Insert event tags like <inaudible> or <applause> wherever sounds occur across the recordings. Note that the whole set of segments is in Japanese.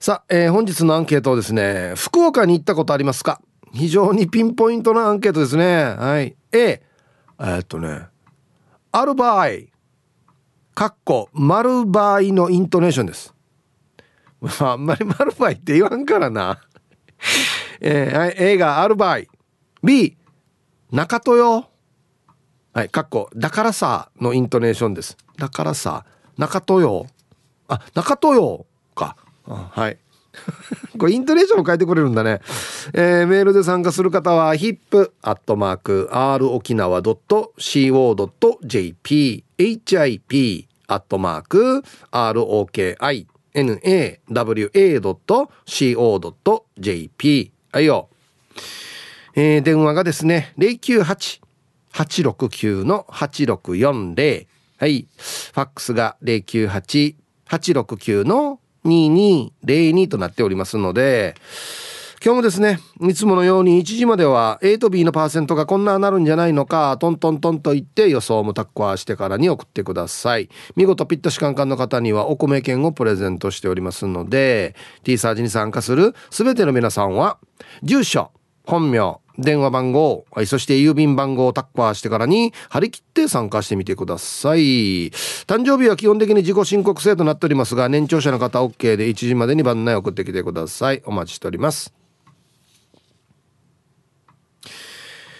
さあ、えー、本日のアンケートをですね福岡に行ったことありますか？非常にピンポイントなアンケートですね。はい。A え、っとねある場合かっこ丸場合のイントネーションです。あんまり丸場合って言わんからな。えー、はい、A がある場合 B 中豊。はい。かっこだからさのイントネーションです。だからさ中豊。あ中豊か。はい。<laughs> これイントネーションを変えてくれるんだね、えー、メールで参加する方は hip.r 沖縄 .co.jp hip アットマーク ROKINAWA.co.jp はいよ、えー、電話がですね098-869の8640はい。ファックスが098-869の2202となっておりますので、今日もですね、いつものように1時までは A と B のパーセントがこんななるんじゃないのか、トントントンと言って予想もタッコアしてからに送ってください。見事ピットシカンカンの方にはお米券をプレゼントしておりますので、T サージに参加する全ての皆さんは、住所、本名、電話番号、はい、そして郵便番号をタッパーしてからに張り切って参加してみてください。誕生日は基本的に自己申告制となっておりますが、年長者の方 OK で1時までに番内送ってきてください。お待ちしております。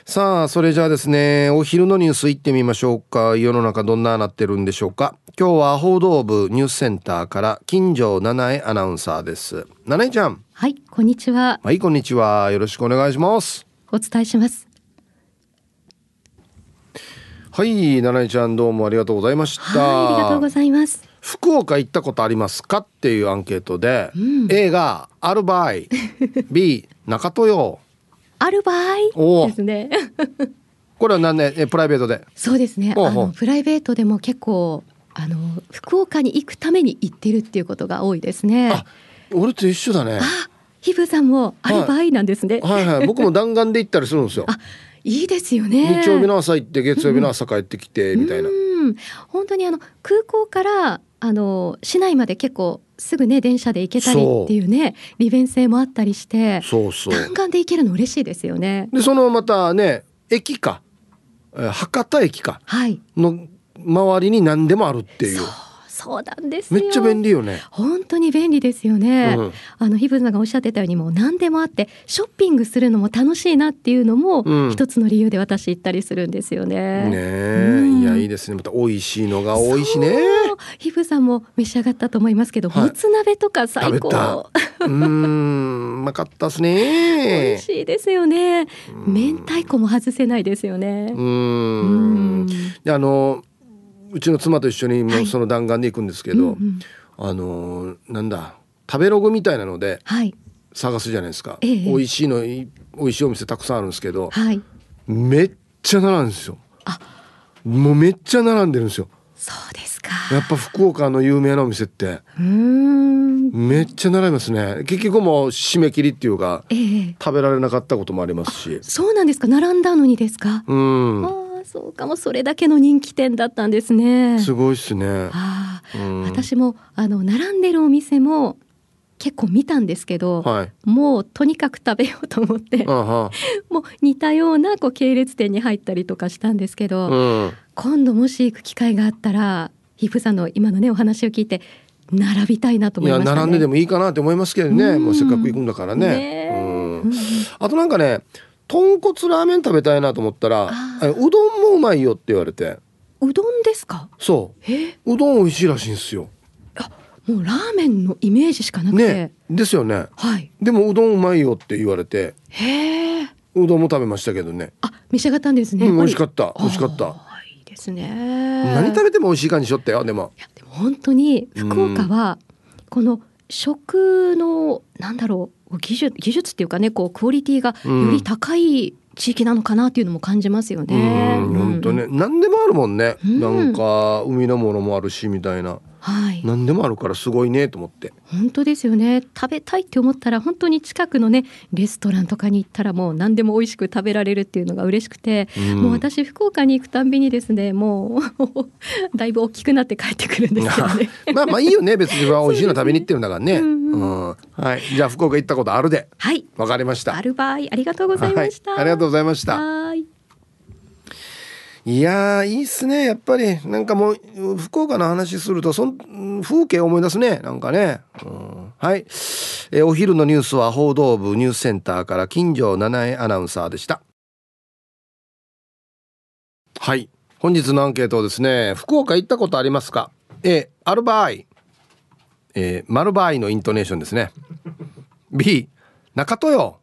さあ、それじゃあですね、お昼のニュース行ってみましょうか。世の中どんななってるんでしょうか。今日は報道部ニュースセンターから金城七重アナウンサーです。七重ちゃん。はい、こんにちは。はい、こんにちは。よろしくお願いします。お伝えします。はい、七重ちゃんどうもありがとうございました。ありがとうございます。福岡行ったことありますかっていうアンケートで、うん、A がある場合 B 中豊。ある場合ですね。<laughs> これは何ね？プライベートで。そうですね。あのプライベートでも結構あの福岡に行くために行ってるっていうことが多いですね。俺と一緒だね。あひぶさんもある場合なんですね、はい、はい。はい僕も弾丸で行ったりするんですよ。<laughs> あいいですよね。日曜日の朝行って月曜日の朝帰ってきて、みたいな。本当にあの空港からあの市内まで結構すぐね電車で行けたりっていうね利便性もあったりしてそうそう。弾丸で行けるの嬉しいですよね。でそのまたね駅か博多駅かの周りに何でもあるっていう。はいそうなんですめっちゃ便利よね。本当に便利ですよね、うん、あのヒブさんがおっしゃってたようにもう何でもあってショッピングするのも楽しいなっていうのも一つの理由で私行ったりするんですよね、ね、うん、いやいいですね。また美味しいのが多いしね。ヒブさんも召し上がったと思いますけど、はい、もつ鍋とか最高。うん。うまかったですね。美味しいですよね。明太子も外せないですよね。うん。であのうちの妻と一緒にもうその弾丸で行くんですけど、はいうんうん、あのなんだ食べログみたいなので探すじゃないですか、はい、美味しいの美味しいお店たくさんあるんですけど、はい、めっちゃ並んですよ。あ。もうめっちゃ並んでるんですよ。そうですか。やっぱ福岡の有名なお店ってめっちゃ並びますね。結局もう締め切りっていうか、えー、食べられなかったこともありますし。そうなんですか。並んだのにですか？うんそうかもそれだけの人気店だったんですね。すごいっすね。あうん、私もあの並んでるお店も結構見たんですけど、はい、もうとにかく食べようと思って <laughs> もう似たようなこう系列店に入ったりとかしたんですけど、うん、今度もし行く機会があったらヒフさんの今のねお話を聞いて並びたいなと思いまし、ね、並んででもいいかなって思いますけどね、うん、もうせっかく行くんだからね。ねうん、あとなんかね豚骨ラーメン食べたいなと思ったらうどんもうまいよって言われて。うどんですか？そう。うどん美味しいらしいんですよ。あもうラーメンのイメージしかなくて、ね、ですよね。はい。でもうどんうまいよって言われて。へえ。うどんも食べましたけどね。あ召し上がったんですね、うん、美味しかった。美味しかった。いいですね。何食べても美味しい感じしょったよでも。いやでも本当に福岡はこの食のなんだろう技術技術っていうかねこうクオリティがより高い地域なのかなっていうのも感じますよね。本当ね、何でもあるもんね、うん、なんか海のものもあるしみたいな。はい、何でもあるからすごいねと思って。本当ですよね。食べたいって思ったら本当に近くのねレストランとかに行ったらもう何でも美味しく食べられるっていうのが嬉しくて、うん、もう私福岡に行くたんびにですねもうだいぶ大きくなって帰ってくるんですよね。<laughs> まあまあいいよね別に美味しいの食べに行ってるんだからね。うん、はい。じゃあ福岡行ったことあるで。はい。わかりました。ある場合ありがとうございました、はい、ありがとうございました。はいいやいいっすね。やっぱりなんかもう福岡の話するとそん風景思い出すね。なんかね、うん、はい、えお昼のニュースは報道部ニュースセンターから金城七重アナウンサーでした。はい。本日のアンケートですね。福岡行ったことありますか？A ある場合えー、丸場合のイントネーションですね。B 中戸よ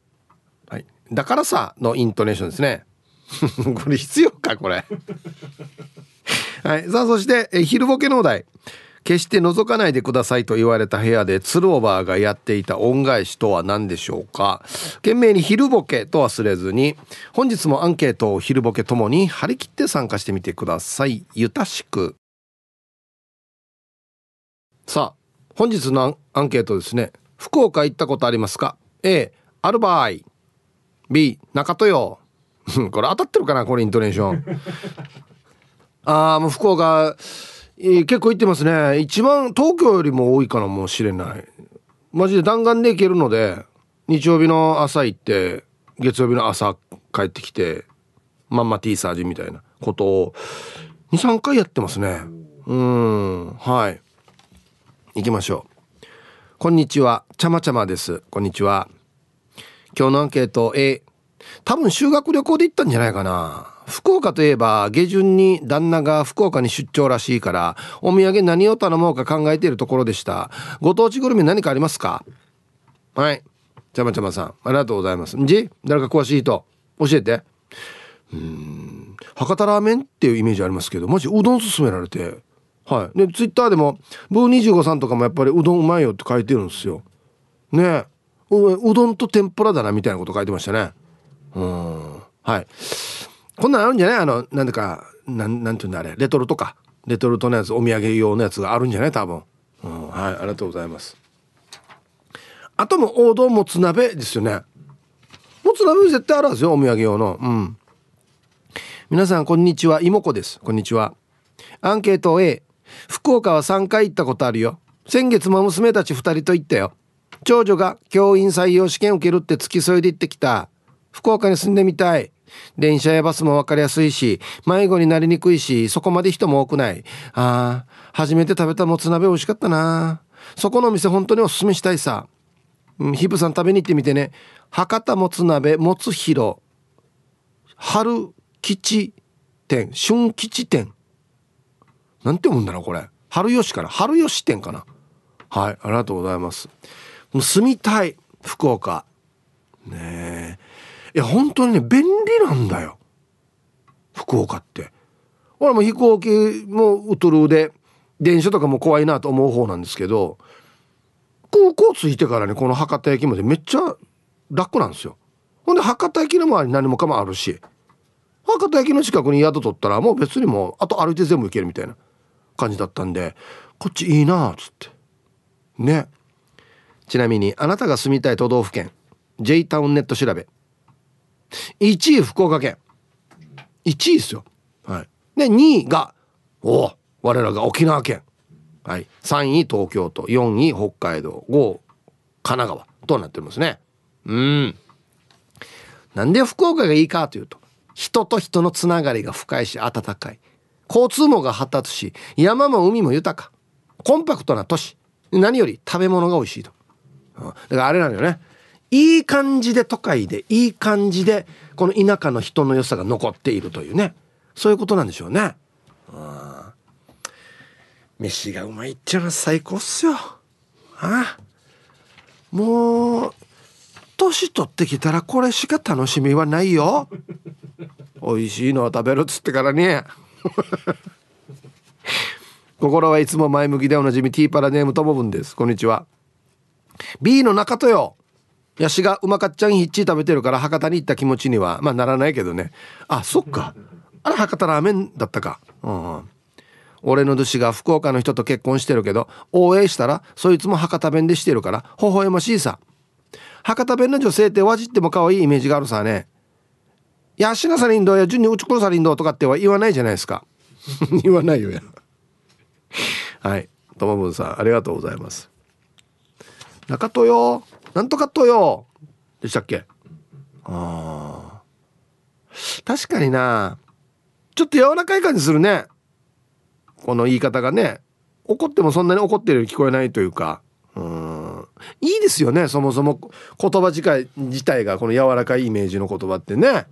はい。だからさのイントネーションですね。<laughs> これ必要かこれ。<laughs> はい。さあそしてえ昼ボケのお題。決して覗かないでくださいと言われた部屋で鶴オーバーがやっていた恩返しとは何でしょうか。懸命に昼ボケと忘れずに本日もアンケートを昼ボケともに張り切って参加してみてください。ゆたしく。さあ本日のアンケートですね。福岡行ったことありますか？A ある場合 B 中戸よこれ当たってるかなこれイントネーション。ああもう福岡、えー、結構行ってますね。一番東京よりも多いかなもしれない。マジで弾丸で行けるので日曜日の朝行って月曜日の朝帰ってきてまんま T サージみたいなことを23回やってますね。うん。はい。行きましょう。こんにちは。ちゃまちゃまです。こんにちは。今日のアンケート A 多分修学旅行で行ったんじゃないかな。福岡といえば下旬に旦那が福岡に出張らしいからお土産何を頼もうか考えているところでした。ご当地グルメ何かありますか？はい。ちゃまちゃまさんありがとうございます。ん？じ？誰か詳しいと教えて。うん。博多ラーメンっていうイメージありますけどマジうどん勧められて。はい。でツイッターでもブー25さんとかもやっぱりうどんうまいよって書いてるんですよ。ね。うどんと天ぷらだなみたいなこと書いてましたね。うん。はい。こんなんあるんじゃない？あのなんでかなんなんていうんだあれ？レトルトか？レトルトのやつお土産用のやつがあるんじゃない？多分、うん、はい。ありがとうございます。あとも王道もつ鍋ですよね。もつ鍋絶対あるんですよお土産用の。うん。皆さんこんにちは。妹子です。こんにちは。アンケート A 福岡は3回行ったことあるよ。先月も娘たち2人と行ったよ。長女が教員採用試験受けるって付き添いで行ってきた。福岡に住んでみたい。電車やバスも分かりやすいし、迷子になりにくいし、そこまで人も多くない。ああ、初めて食べたもつ鍋美味しかったな。そこのお店本当におすすめしたいさ。うん、ヒブさん食べに行ってみてね。博多もつ鍋もつひろ。春吉店、春吉店。なんて読むんだろう、これ。春吉かな春吉店かなはい、ありがとうございます。もう住みたい、福岡。ねえ。いや本当にね便利なんだよ。福岡って。俺も飛行機もうとるで電車とかも怖いなと思う方なんですけど空港着いてからねこの博多駅までめっちゃ楽なんですよ。ほんで博多駅の周り何もかもあるし博多駅の近くに宿取ったらもう別にもうあと歩いて全部行けるみたいな感じだったんでこっちいいなっつって。ね。ちなみにあなたが住みたい都道府県 J タウンネット調べ。1位福岡県1位ですよ。はい。で2位がお我らが沖縄県。はい。3位東京都。4位北海道。5神奈川。となっておりますね。うん。なんで福岡がいいかというと人と人のつながりが深いし温かい。交通網が発達し山も海も豊か。コンパクトな都市。何より食べ物が美味しいと。だからあれなのよねいい感じで都会でいい感じでこの田舎の人の良さが残っているというねそういうことなんでしょうね。飯がうまいっちゃうのは最高っすよ。ああもう年取ってきたらこれしか楽しみはないよ。<laughs> 美味しいのを食べるっつってからね。<laughs> 心はいつも前向きでおなじみティーパラネームともぶんです。こんにちは。B の中戸よ。ヤシがうまかっちゃんひっち食べてるから博多に行った気持ちにはまあならないけどね。あそっか。あれ博多ラーメンだったか。うん、俺の弟子が福岡の人と結婚してるけど応援したらそいつも博多弁でしてるから微笑ましいさ。博多弁の女性ってわじっても可愛いイメージがあるさね。やしなさりんどや順にうちころさりんどとかっては言わないじゃないですか。<laughs> 言わないよや。はい。ともぶんさんありがとうございます。中戸よ。なんとかとよ。でしたっけ？あ確かにな。ちょっと柔らかい感じするね。この言い方がね。怒ってもそんなに怒ってるように聞こえないというか。うん。いいですよねそもそも。言葉自体自体がこの柔らかいイメージの言葉ってね、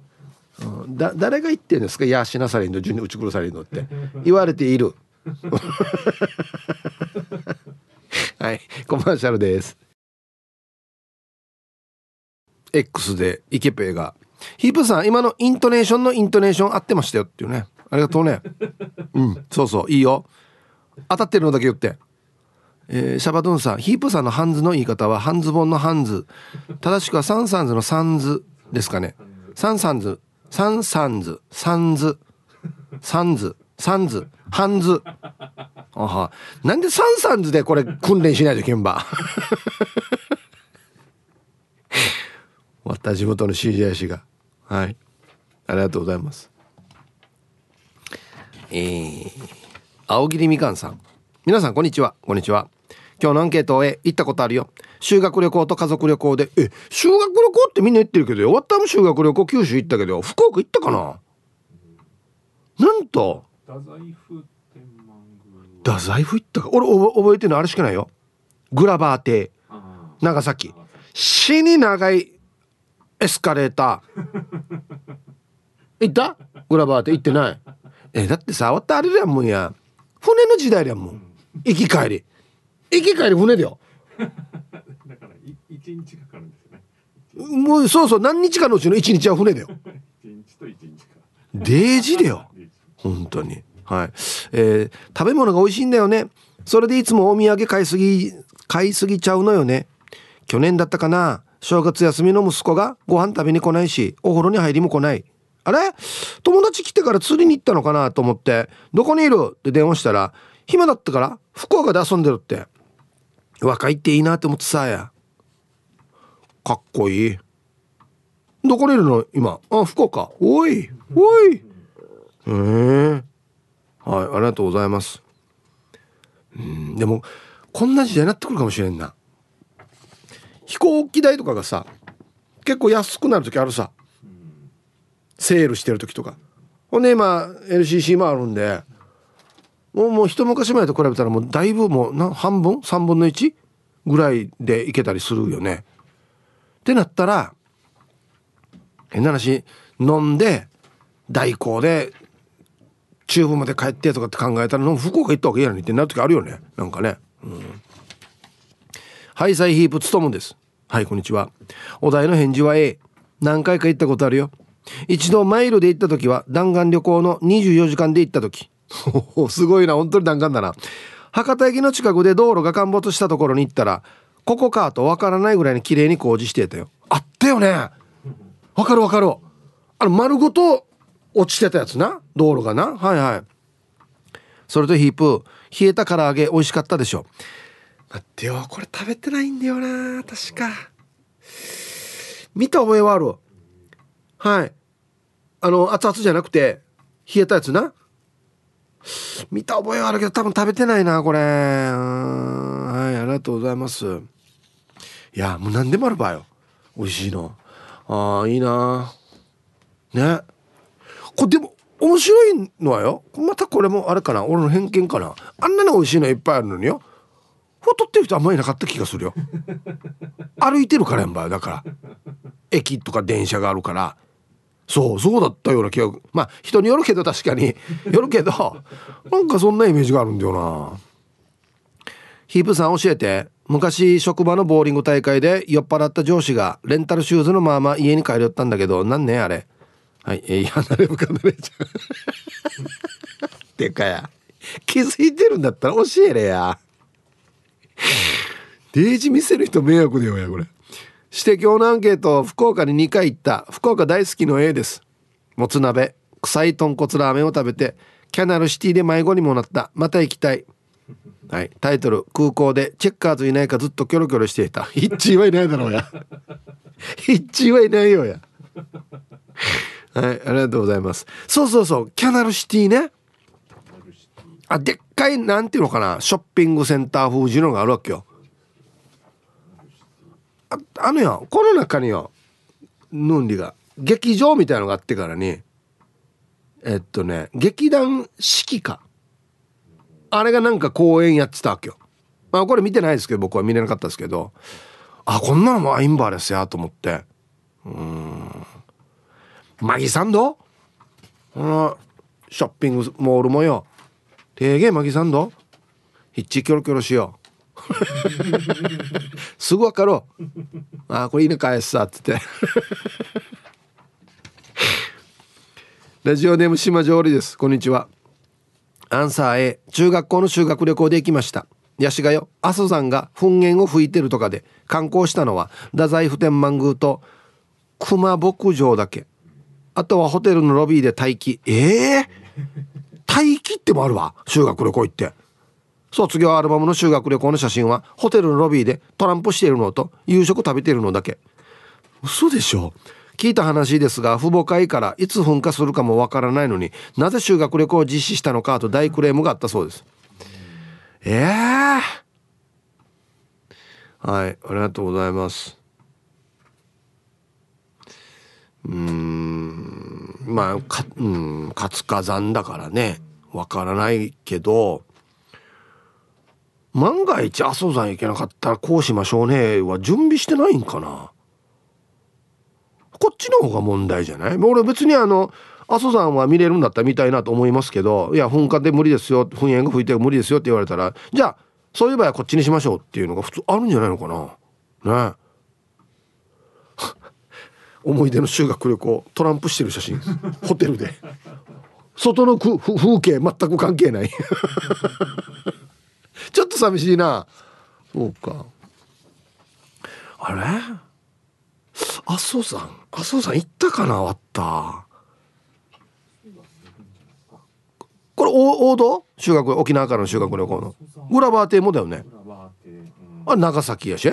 うん、だ誰が言ってるんですか「いやしなされんの順に打ち殺されるの」って。言われている。<laughs> はいコマーシャルです。X でイケペイが「ヒープさん今のイントネーションのイントネーション合ってましたよ」っていうね。ありがとうね。<laughs> うんそうそういいよ。当たってるのだけ言って。えー、シャバドゥンさんヒープさんのハンズの言い方は半ズボンのハンズ。正しくはサンサンズのサンズですかね。サンサンズ。サンサンズ。サンズ。サンズ。サンズ。ハンズ。あは。なんでサンサンズでこれ訓練しないといけんばまた地元の CJI が。はい。ありがとうございます。えー、青桐みかんさん。皆さんこんにちは。こんにちは。今日のアンケートへ行ったことあるよ。修学旅行と家族旅行で。え修学旅行ってみんな行ってるけど終わったも修学旅行九州行ったけど福岡行ったかな？なんと。太宰府太宰府行ったか？俺覚えてるのあれしかないよ。グラバー邸。長崎。死に長いエスカレーター。<laughs> 行った？グラバー邸行ってない？えだってさ終わったあれやんもんや。船の時代やんもん。行き帰り。行き帰り船だよ。<laughs> だから一日かかるんですよね。もうそうそう何日かのうちの一日は船だよ。一日と一日か。デージだよ。本当に。はい、えー、食べ物が美味しいんだよね。それでいつもお土産買いすぎ買いすぎちゃうのよね。去年だったかな正月休みの息子がご飯食べに来ないしお風呂に入りも来ない。あれ？友達来てから釣りに行ったのかなと思って「どこにいる?」って電話したら「暇だったから福岡で遊んでる」って。若いっていいなって思ってさや。かっこいい。どこにいるの？今。あ福岡。おいおい。へえはいありがとうございます。うんでもこんな時代になってくるかもしれんな。飛行機代とかがさ結構安くなる時あるさ。セールしてる時とか。ほんで今 LCC もあるんでもうもう一昔前と比べたらもうだいぶもうな半分？3分の1ぐらいでいけたりするよね。ってなったら変な話飲んで代行で中部まで帰ってとかって考えたら福岡行ったわけやのにってなる時あるよね。なんかね。うん、ハイサイヒープつとむです。はいこんにちは。お題の返事は A 何回か行ったことあるよ。一度マイルで行った時は弾丸旅行の24時間で行った時。<laughs> すごいな本当に弾丸だな。博多駅の近くで道路が陥没したところに行ったらここかとわからないぐらいに綺麗に工事してたよ。あったよね。わかるわかる。あの丸ごと落ちてたやつな。道路がな。はいはい。それとヒープ冷えた唐揚げ美味しかったでしょ。待ってよこれ食べてないんだよな確か。見た覚えはあるはい。あの熱々じゃなくて冷えたやつな。見た覚えはあるけど多分食べてないなこれ。はいありがとうございます。いやもう何でもあるばよ。美味しいの。ああいいな。ね。これでも面白いのはよ。またこれもあれかな。俺の偏見かな。あんなに美味しいのいっぱいあるのによ。太ってる人あんまりなかった気がするよ。<laughs> 歩いてるからやんばだから駅とか電車があるから。そうそうだったような気が。まあ人によるけど確かに。<laughs> よるけどなんかそんなイメージがあるんだよな。ヒープさん教えて。昔職場のボーリング大会で酔っ払った上司がレンタルシューズのまま家に帰りよったんだけど何ねあれ。はいえー、離れるか離れちゃう。<laughs> てかや。気づいてるんだったら教えれや。<laughs> デージ見せる人迷惑だよやこれ。指摘のアンケート福岡に2回行った。福岡大好きの A です。もつ鍋。臭い豚骨ラーメンを食べてキャナルシティで迷子にもなった。また行きたい。はい。タイトル。空港でチェッカーズいないかずっとキョロキョロしていた。ヒッチーはいないだろうや。<laughs> ヒッチーはいないよや。はい。ありがとうございます。そうそうそう。キャナルシティね。あでっかいなんていうのかなショッピングセンター風じのがあるわけよ。ああのよこの中によヌンリが劇場みたいのがあってからにえっとね劇団四季か。あれがなんか公演やってたわけよ。まあこれ見てないですけど僕は見れなかったですけどあこんなのもアインバーレスやと思って。うん。マギサンドこのショッピングモールもよ。げえマギサンドヒッチキョロキョロしようすぐ分かろうあこれ犬返すさっつってラジオネーム島上りですこんにちはアンサー A 中学校の修学旅行で行きましたヤシがよ阿蘇山が噴煙を吹いてるとかで観光したのは太宰府天満宮と熊牧場だけあとはホテルのロビーで待機ええー、待機ってもあるわ修学旅行行って。卒業アルバムの修学旅行の写真はホテルのロビーでトランプしているのと夕食食べているのだけ。嘘でしょ。聞いた話ですが父母会からいつ噴火するかもわからないのになぜ修学旅行を実施したのかと大クレームがあったそうです。ええー、はいありがとうございます。うん。まあかうん活火山だからね。わからないけど万が一阿蘇山行けなかったらこうしましょうねは準備してないんかな。こっちの方が問題じゃない？俺別にあの阿蘇山は見れるんだったら見たいなと思いますけどいや噴火で無理ですよ噴煙が吹いて無理ですよって言われたらじゃあそういう場合はこっちにしましょうっていうのが普通あるんじゃないのかな？ね。思い出の修学旅行トランプしてる写真。<laughs> ホテルで。外の風景全く関係ない。<laughs> ちょっと寂しいな。そうか。あれ？阿蘇山阿蘇山行ったかなあった？これ王道？修学沖縄からの修学旅行の。グラバー邸もだよね。あ長崎やし？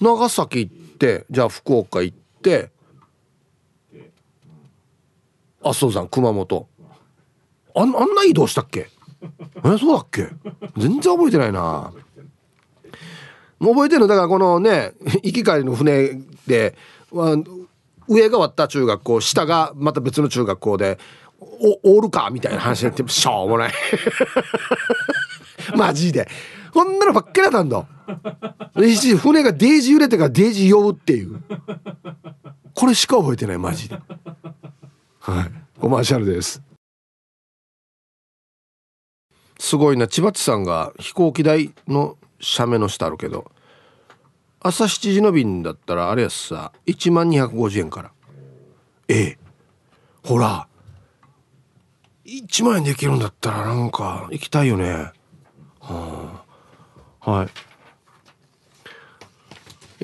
長崎行ってじゃあ福岡行って阿蘇山熊本。ああんな移動したっけ？<laughs> えそうだっけ？全然覚えてないな。もう覚えてるの？だからこのね <laughs> 行き帰りの船で上が終わった中学校下がまた別の中学校でおおるか？みたいな話になってしょうもない。<laughs> マジで。こんなのばっかりだったんだ。船がデージ揺れてからデージ酔うっていう。これしか覚えてないマジで。はい。コマーシャルです。すごいな。千葉地さんが飛行機代の写メの下あるけど朝7時の便だったらあれやさ1万250円から。ええ。ほら。1万円できるんだったらなんか行きたいよね。はあ。はい。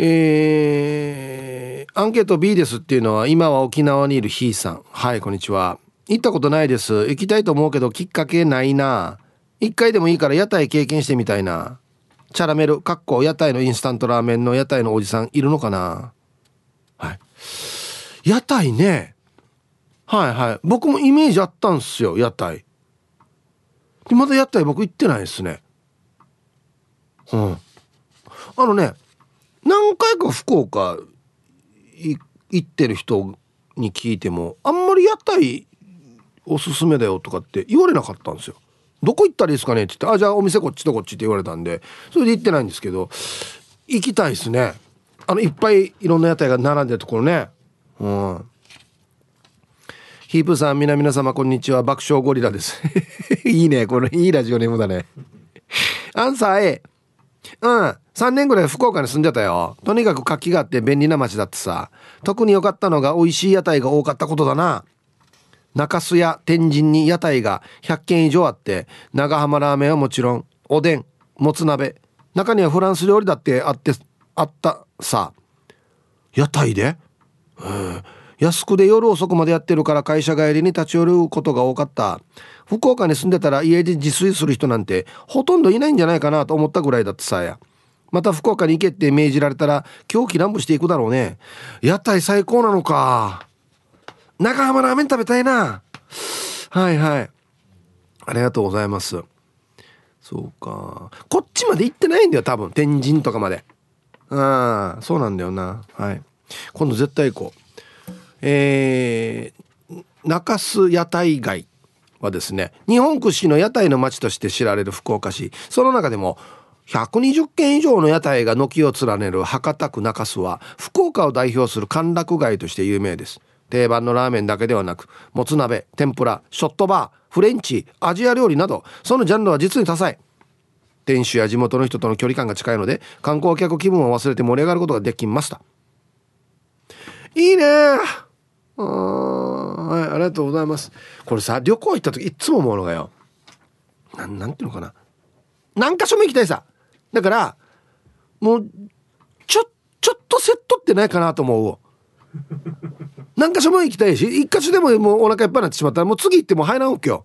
えー、アンケート B ですっていうのは今は沖縄にいるひーさん。はいこんにちは。行ったことないです。行きたいと思うけどきっかけないな。一回でもいいから屋台経験してみたいな。チャラメルかっこ屋台のインスタントラーメンの屋台のおじさんいるのかな。はい。屋台ね。はいはい。僕もイメージあったんすよ屋台。でまだ屋台僕行ってないですね。うん。あのね何回か福岡行ってる人に聞いてもあんまり屋台おすすめだよとかって言われなかったんですよどこ行ったらいいですかねって言って、あ、じゃあお店こっちとこっちって言われたんで、それで行ってないんですけど、行きたいですね。あの、いっぱいいろんな屋台が並んでるところね。うん。ヒープさん、皆々様、こんにちは。爆笑ゴリラです。<laughs> いいね。これ、いいラジオネームだね。アンサー A。うん。3年ぐらい福岡に住んでたよ。とにかく活気があって便利な街だってさ。特に良かったのが美味しい屋台が多かったことだな。中洲や天神に屋台が100軒以上あって長浜ラーメンはもちろんおでんもつ鍋中にはフランス料理だってあってあったさ屋台で、えー、安くで夜遅くまでやってるから会社帰りに立ち寄ることが多かった。福岡に住んでたら家で自炊する人なんてほとんどいないんじゃないかなと思ったぐらいだってさや。また福岡に行けって命じられたら狂気乱舞していくだろうね。屋台最高なのか。長浜ラーメン食べたいな。はいはい。ありがとうございます。そうか。こっちまで行ってないんだよ多分。天神とかまで。ああそうなんだよな。はい。今度絶対行こう。えー、中洲屋台街はですね日本屈指の屋台の街として知られる福岡市。その中でも120軒以上の屋台が軒を連ねる博多区中洲は福岡を代表する歓楽街として有名です。定番のラーメンだけではなくもつ鍋天ぷらショットバーフレンチアジア料理などそのジャンルは実に多彩。店主や地元の人との距離感が近いので観光客気分を忘れて盛り上がることができました。いいねあはいありがとうございます。これさ旅行行った時いつも思うのがよ。なんなんていうのかな。何箇所も行きたいさ。だからもうちょちょっとセットってないかなと思う。何箇所も行きたいし一箇所でももうお腹いっぱいになってしまったらもう次行っても入らんわけよ。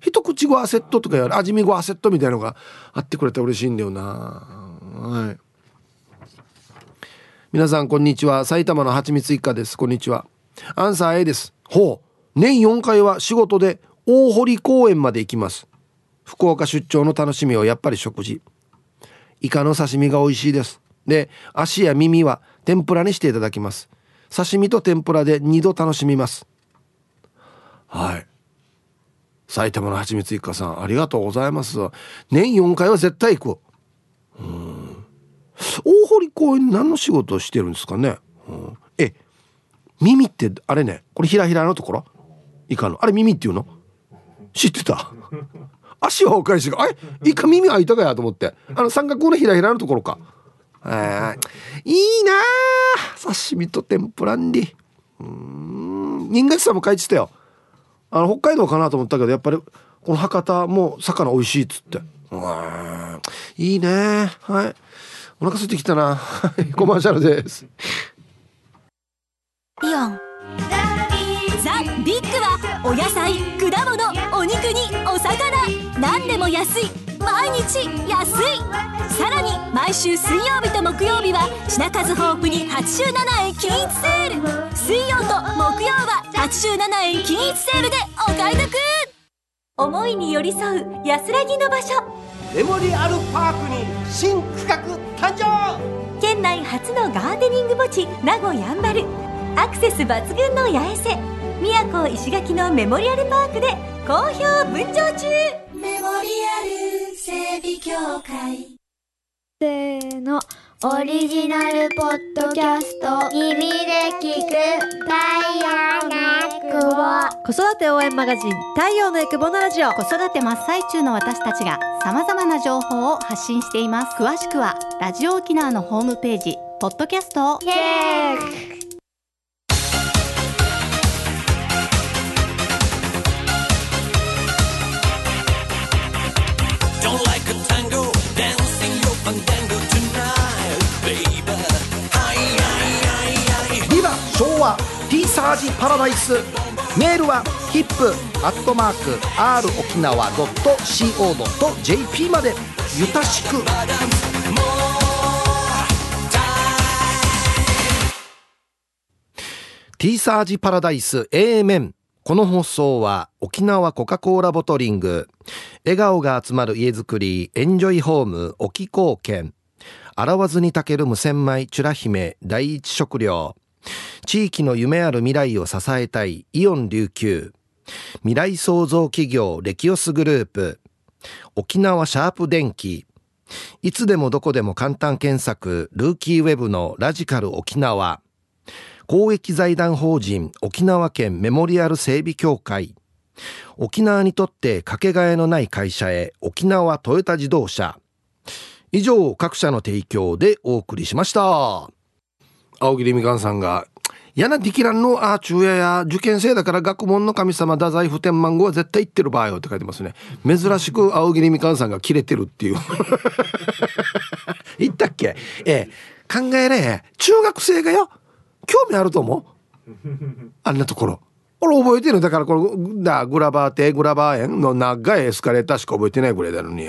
一口ごアセットとかやる。味見ごアセットみたいのがあってくれたら嬉しいんだよな。はい。皆さんこんにちは。埼玉のはちみつ一家です。こんにちは。アンサー A です。ほう。年4回は仕事で大堀公園まで行きます。福岡出張の楽しみはやっぱり食事。イカの刺身が美味しいです。で足や耳は天ぷらにしていただきます。刺身と天ぷらで2度楽しみます。はい。埼玉のはちみつ一家さんありがとうございます。年4回は絶対行く。うん。大堀公園何の仕事をしてるんですかね、うん、え耳ってあれねこれひらひらのところ？イカの。あれ耳っていうの？知ってた？<laughs> 足はお返しがあれ？イカ耳開いたかやと思って。あの三角のひらひらのところか。えいいな刺身と天ぷらんり。うん。新垣さんも書いてたよ。あの北海道かなと思ったけどやっぱりこの博多も魚美味しいっつって。いいねはいお腹空いてきたな。<laughs> コマーシャルです。イオン。ザ・ビッグはお野菜果物お肉にお魚。何でも安い。毎日安い。さらに毎週水曜日と木曜日は品数豊富に87円均一セール。水曜と木曜は87円均一セールでお買い得。思いに寄り添う安らぎの場所。メモリアルパークに新区画誕生。県内初のガーデニング墓地名護やんばるアクセス抜群の八重瀬。宮古石垣のメモリアルパークで好評分譲中。メモリアル整備協会。せーのオリジナルポッドキャスト。耳で聞く太陽のエクボ子育て応援マガジン太陽のエクボのラジオ。子育て真っ最中の私たちが様々な情報を発信しています。詳しくはラジオ沖縄のホームページポッドキャストを。チェックは T サージパラダイスメールはヒップアットマーク r 沖縄 .co.jp までゆたしく。ティーサージパラダイス A 面。この放送は沖縄コカ・コーラボトリング。笑顔が集まる家づくりエンジョイホーム沖貢献洗わずに炊ける無洗米チュラ姫第一食料。地域の夢ある未来を支えたいイオン琉球。未来創造企業レキオスグループ。沖縄シャープ電機。いつでもどこでも簡単検索。ルーキーウェブのラジカル沖縄。公益財団法人沖縄県メモリアル整備協会。沖縄にとってかけがえのない会社へ沖縄トヨタ自動車。以上各社の提供でお送りしました。青桐みかんさんがやなディキランのあ昼夜や受験生だから学問の神様太宰府天満宮は絶対行ってる場合よって書いてますね。珍しく青桐みかんさんが切れてるっていう。<laughs> 言ったっけ？ええ。考えれ中学生がよ？興味あると思う？あんなところ。俺覚えてるだからこのだグラバー亭グラバー園の長いエスカレーターしか覚えてないぐらいだのに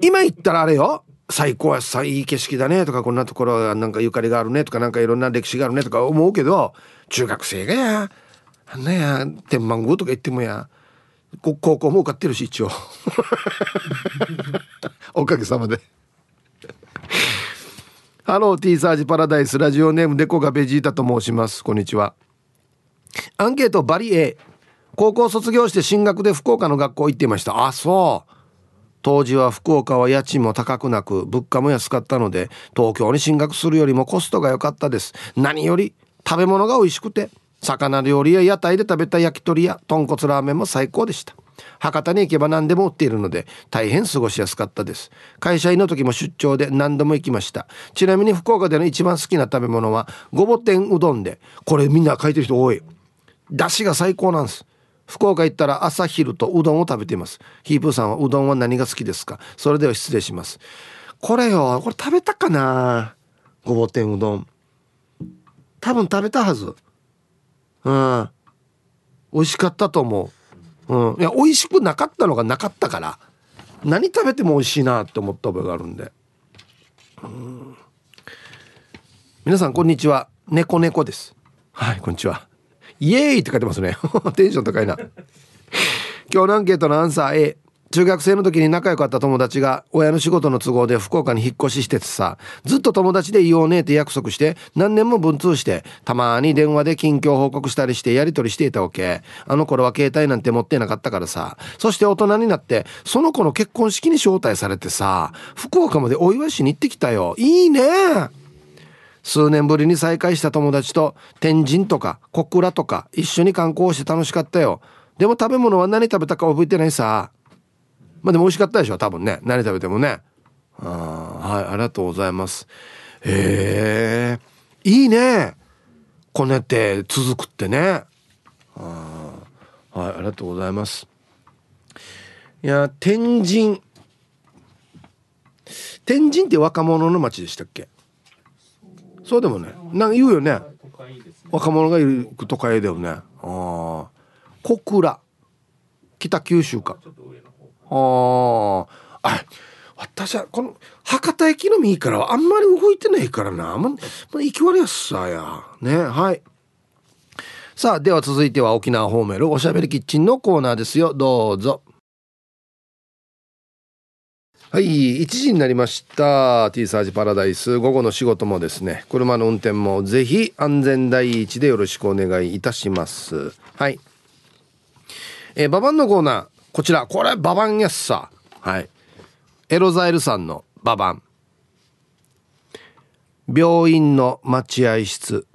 今言ったらあれよ。最高やさいい景色だねとかこんなところはなんかゆかりがあるねとかなんかいろんな歴史があるねとか思うけど中学生がやあんなや天満宮とか言ってもや高校も受かってるし一応。<laughs> おかげさまで。ハロー T サージパラダイスラジオネームデコがベジータと申します。こんにちは。アンケートバリ A 高校卒業して進学で福岡の学校行っていました。あそう。当時は福岡は家賃も高くなく物価も安かったので東京に進学するよりもコストが良かったです。何より食べ物が美味しくて魚料理や屋台で食べた焼き鳥や豚骨ラーメンも最高でした。博多に行けば何でも売っているので大変過ごしやすかったです。会社員の時も出張で何度も行きました。ちなみに福岡での一番好きな食べ物はごぼ天うどんでこれみんな書いてる人多い。出汁が最高なんです。福岡行ったら朝昼とうどんを食べています。ヒープーさんはうどんは何が好きですか？それでは失礼します。これよこれ食べたかな？ごぼ天うどん。多分食べたはず。うん。美味しかったと思う。うん。いや美味しくなかったのがなかったから。何食べても美味しいなって思った覚えがあるんで。うん。皆さんこんにちは。猫猫です。はいこんにちは。イエーイって書いてますね。<laughs> テンション高いな。今日のアンケートのアンサー A 中学生の時に仲良かった友達が親の仕事の都合で福岡に引っ越ししててさずっと友達でいようねって約束して何年も文通してたまに電話で近況報告したりしてやり取りしていたわけ。あの頃は携帯なんて持ってなかったからさ。そして大人になってその子の結婚式に招待されてさ福岡までお祝いしに行ってきたよ。いいね！数年ぶりに再会した友達と天神とか小倉とか一緒に観光して楽しかったよ。でも食べ物は何食べたか覚えてないさ。まあでも美味しかったでしょ多分ね。何食べてもね。あはいありがとうございます。へえいいね。こねて続くってね。あはいありがとうございます。いや天神。天神って若者の町でしたっけ？そうでもね。なんか言うよね。若者がいる都会だよね。ああ小倉。北九州か。ああ私はこの博多駅の右からはあんまり動いてないからな。まま行き悪やすさや。ねはい。さあでは続いては沖縄方面。のおしゃべりキッチンのコーナーですよ。どうぞ。はい1時になりました。T サージパラダイス。午後の仕事もですね車の運転もぜひ安全第一でよろしくお願いいたします。はい。えー、ババンのコーナー。こちら。これババンやすさ。はい。エロザイルさんのババン。病院の待合室。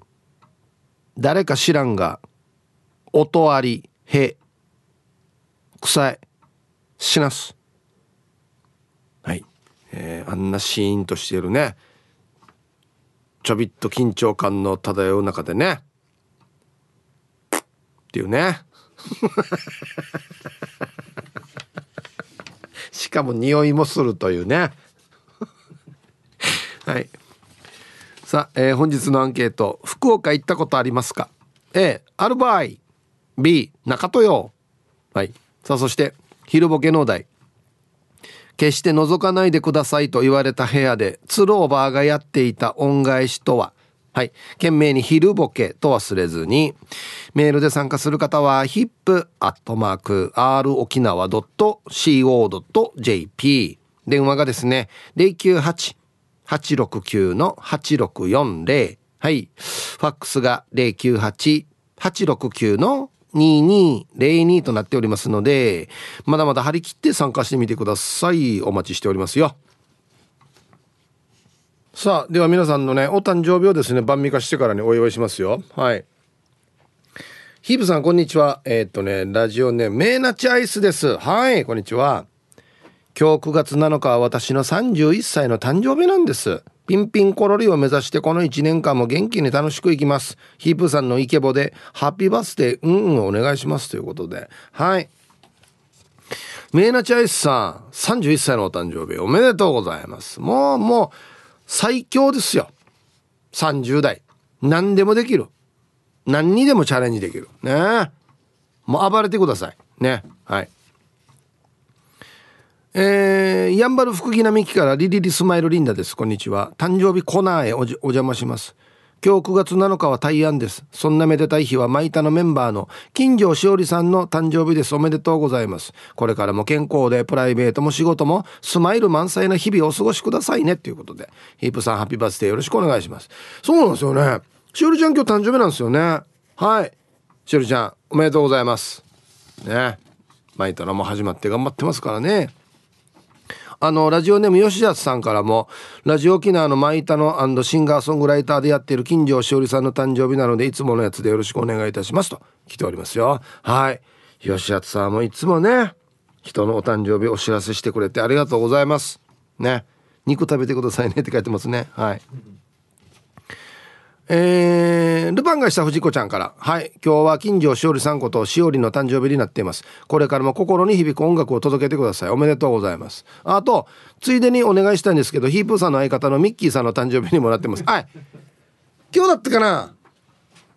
誰か知らんが音ありへ臭い。しなす。えー、あんなシーンとしてるね。ちょびっと緊張感の漂う中でね。っていうね。<laughs> しかも匂いもするというね。<laughs> はい。さあ、えー、本日のアンケート。福岡行ったことありますか？A アルバイ。B 中豊。はい。さあそして昼ボケのお題。決して覗かないでくださいと言われた部屋でツローバーがやっていた恩返しとははい。懸命に昼ボケと忘れずに、メールで参加する方は、hip.mark.ro.co.jp。電話がですね、098-869-8640。はい。ファックスが098-869の2202となっておりますので、まだまだ張り切って参加してみてください。お待ちしておりますよ。さあ、では皆さんのね、お誕生日をですね、晩味化してからにお祝いしますよ。はい。ヒープさん、こんにちは。えー、っとね、ラジオネーム、メーナチアイスです。はい、こんにちは。今日9月7日は私の31歳の誕生日なんです。ピンピンコロリを目指してこの1年間も元気に楽しくいきます。ヒープさんのイケボでハッピーバースデーうんうんお願いしますということで。はい。メーナチャイスさん、31歳のお誕生日おめでとうございます。もうもう最強ですよ。30代。何でもできる。何にでもチャレンジできるねもう暴れてくださいねはいえー、やんばる福木並木からリリリスマイルリンダです。こんにちは。誕生日コナーへお邪魔します。今日9月7日は大安です。そんなめでたい日はマイタのメンバーの金城しおりさんの誕生日です。おめでとうございます。これからも健康でプライベートも仕事もスマイル満載な日々をお過ごしくださいね。ということでヒープさんハッピーバースデーよろしくお願いします。そうなんですよね。しおりちゃん今日誕生日なんですよね。はい。しおりちゃんおめでとうございます。ね。マイタのも始まって頑張ってますからね。あの、ラジオネーム吉安さんからも、ラジオ沖縄のマイタのシンガーソングライターでやっている金城しおりさんの誕生日なので、いつものやつでよろしくお願いいたしますと来ておりますよ。はい。吉安さんもいつもね、人のお誕生日お知らせしてくれてありがとうございます。ね。肉食べてくださいねって書いてますね。はい。えー、ルパンがした藤子ちゃんから。はい。今日は金城しおりさんことしおりの誕生日になっています。これからも心に響く音楽を届けてください。おめでとうございます。あと、ついでにお願いしたいんですけど、ヒープーさんの相方のミッキーさんの誕生日にもなってます。はい。今日だったかな？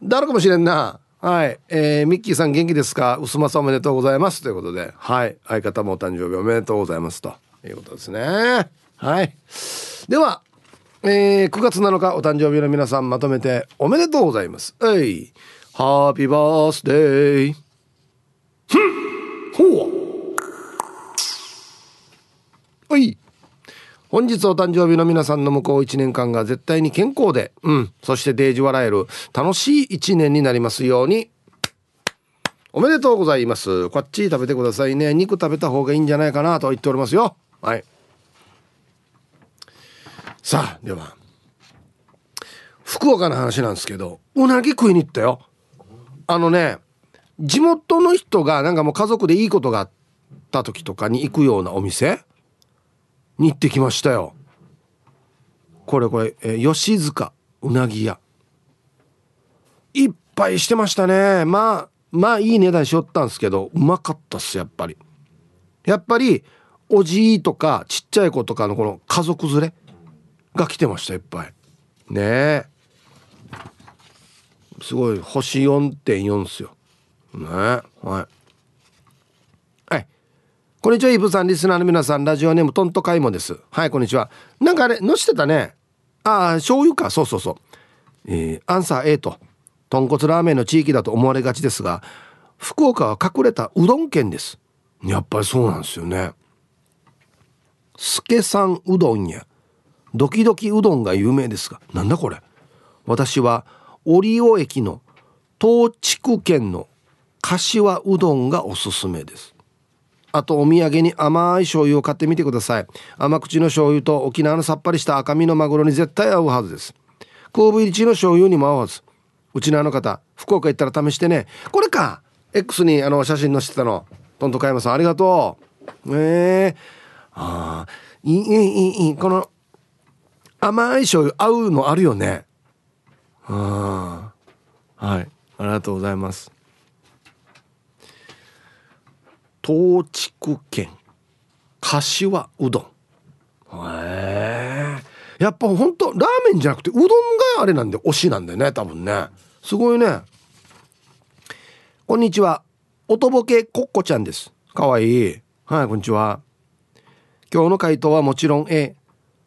誰かもしれんな。はい。えー、ミッキーさん元気ですか？薄まさおめでとうございます。ということで、はい。相方もお誕生日おめでとうございます。ということですね。はい。では、えー、9月7日お誕生日の皆さんまとめておめでとうございます。えい、ハッピーバースデー。ふん、ほう。はい。本日お誕生日の皆さんの向こう1年間が絶対に健康で、うん、そしてデージ笑える楽しい1年になりますように。おめでとうございます。こっち食べてくださいね。肉食べた方がいいんじゃないかなと言っておりますよ。はい。さあでは福岡の話なんですけどうなぎ食いに行ったよ。あのね地元の人がなんかもう家族でいいことがあった時とかに行くようなお店？に行ってきましたよ。これこれ、えー、吉塚うなぎ屋。いっぱいしてましたね。まあまあいい値段しよったんですけどうまかったっすやっぱり。やっぱりおじいとかちっちゃい子とかのこの家族連れが来てましたいっぱい。ねえ。すごい星4.4っすよ。ねはい。はい。こんにちはイブさんリスナーの皆さんラジオネームトントカイモです。はいこんにちは。なんかあれのしてたね。ああ醤油か。そうそうそう。えー、アンサー A と。豚骨ラーメンの地域だと思われがちですが福岡は隠れたうどん県です。やっぱりそうなんですよね。助さんうどんや。ドキドキうどんが有名ですがなんだこれ？私は折尾駅の東筑県の柏うどんがおすすめです。あとお土産に甘い醤油を買ってみてください。甘口の醤油と沖縄のさっぱりした赤身のマグロに絶対合うはずです。神戸入り地の醤油にも合うはず。うちのあの方福岡行ったら試してね。これか！X にあの写真載せてたの。トントカヤマさんありがとう。ええー、ああいいいいいい。この甘い醤油合うのあるよね。あはい。ありがとうございます。東筑県。柏うどん。へえやっぱほんとラーメンじゃなくてうどんがあれなんで推しなんだよね多分ね。すごいね。こんにちは。おとぼけこっこちゃんです。かわいい。はいこんにちは。今日の回答はもちろん A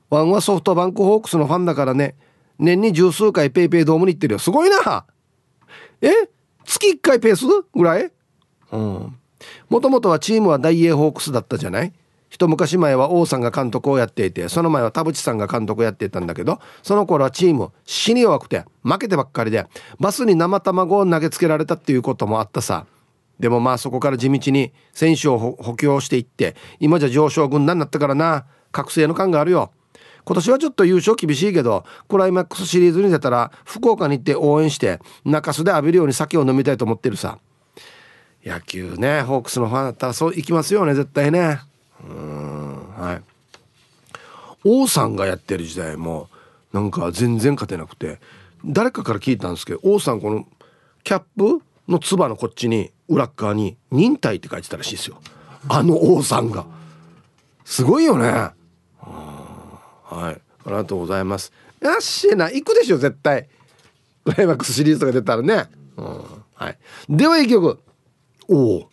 ワンはソフトバンクホークスのファンだからね。年に十数回ペイペイドームに行ってるよ。すごいな。え？月1回ペースぐらい？うん。もともとはチームは大英ホークスだったじゃない？一昔前は王さんが監督をやっていてその前は田淵さんが監督をやっていたんだけどその頃はチーム死に弱くて負けてばっかりでバスに生卵を投げつけられたっていうこともあったさ。でもまあそこから地道に選手を補強していって今じゃ上昇軍団になったからな。覚醒の感があるよ。今年はちょっと優勝厳しいけどクライマックスシリーズに出たら福岡に行って応援して中洲で浴びるように酒を飲みたいと思ってるさ。野球ねホークスのファンだったらそう行きますよね絶対ね。うんはい。王さんがやってる時代もなんか全然勝てなくて誰かから聞いたんですけど王さんこのキャップのつばのこっちに裏側に「忍耐」って書いてたらしいですよ。あの王さんが。すごいよね。はいありがとうございますよっしーな行くでしょ絶対クライマックスシリーズとか出たらねうん、はい。では一曲。おお。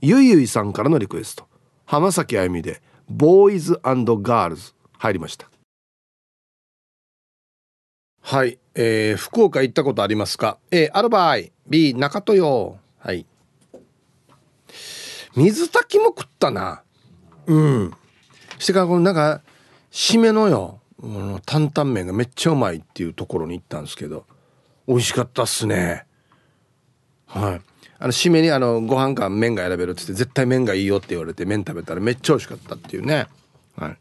ゆいゆいさんからのリクエスト。浜崎あゆみで、ボーイズガールズ入りました。はい。えー、福岡行ったことありますか ?A、アルバイ。B、中豊。はい。水炊きも食ったな。うん。してからこのなんか、締めのよ、担々麺がめっちゃうまいっていうところに行ったんですけど、美味しかったっすね。はい。あの、締めにあの、ご飯か麺が選べるってって、絶対麺がいいよって言われて麺食べたらめっちゃ美味しかったっていうね。はい。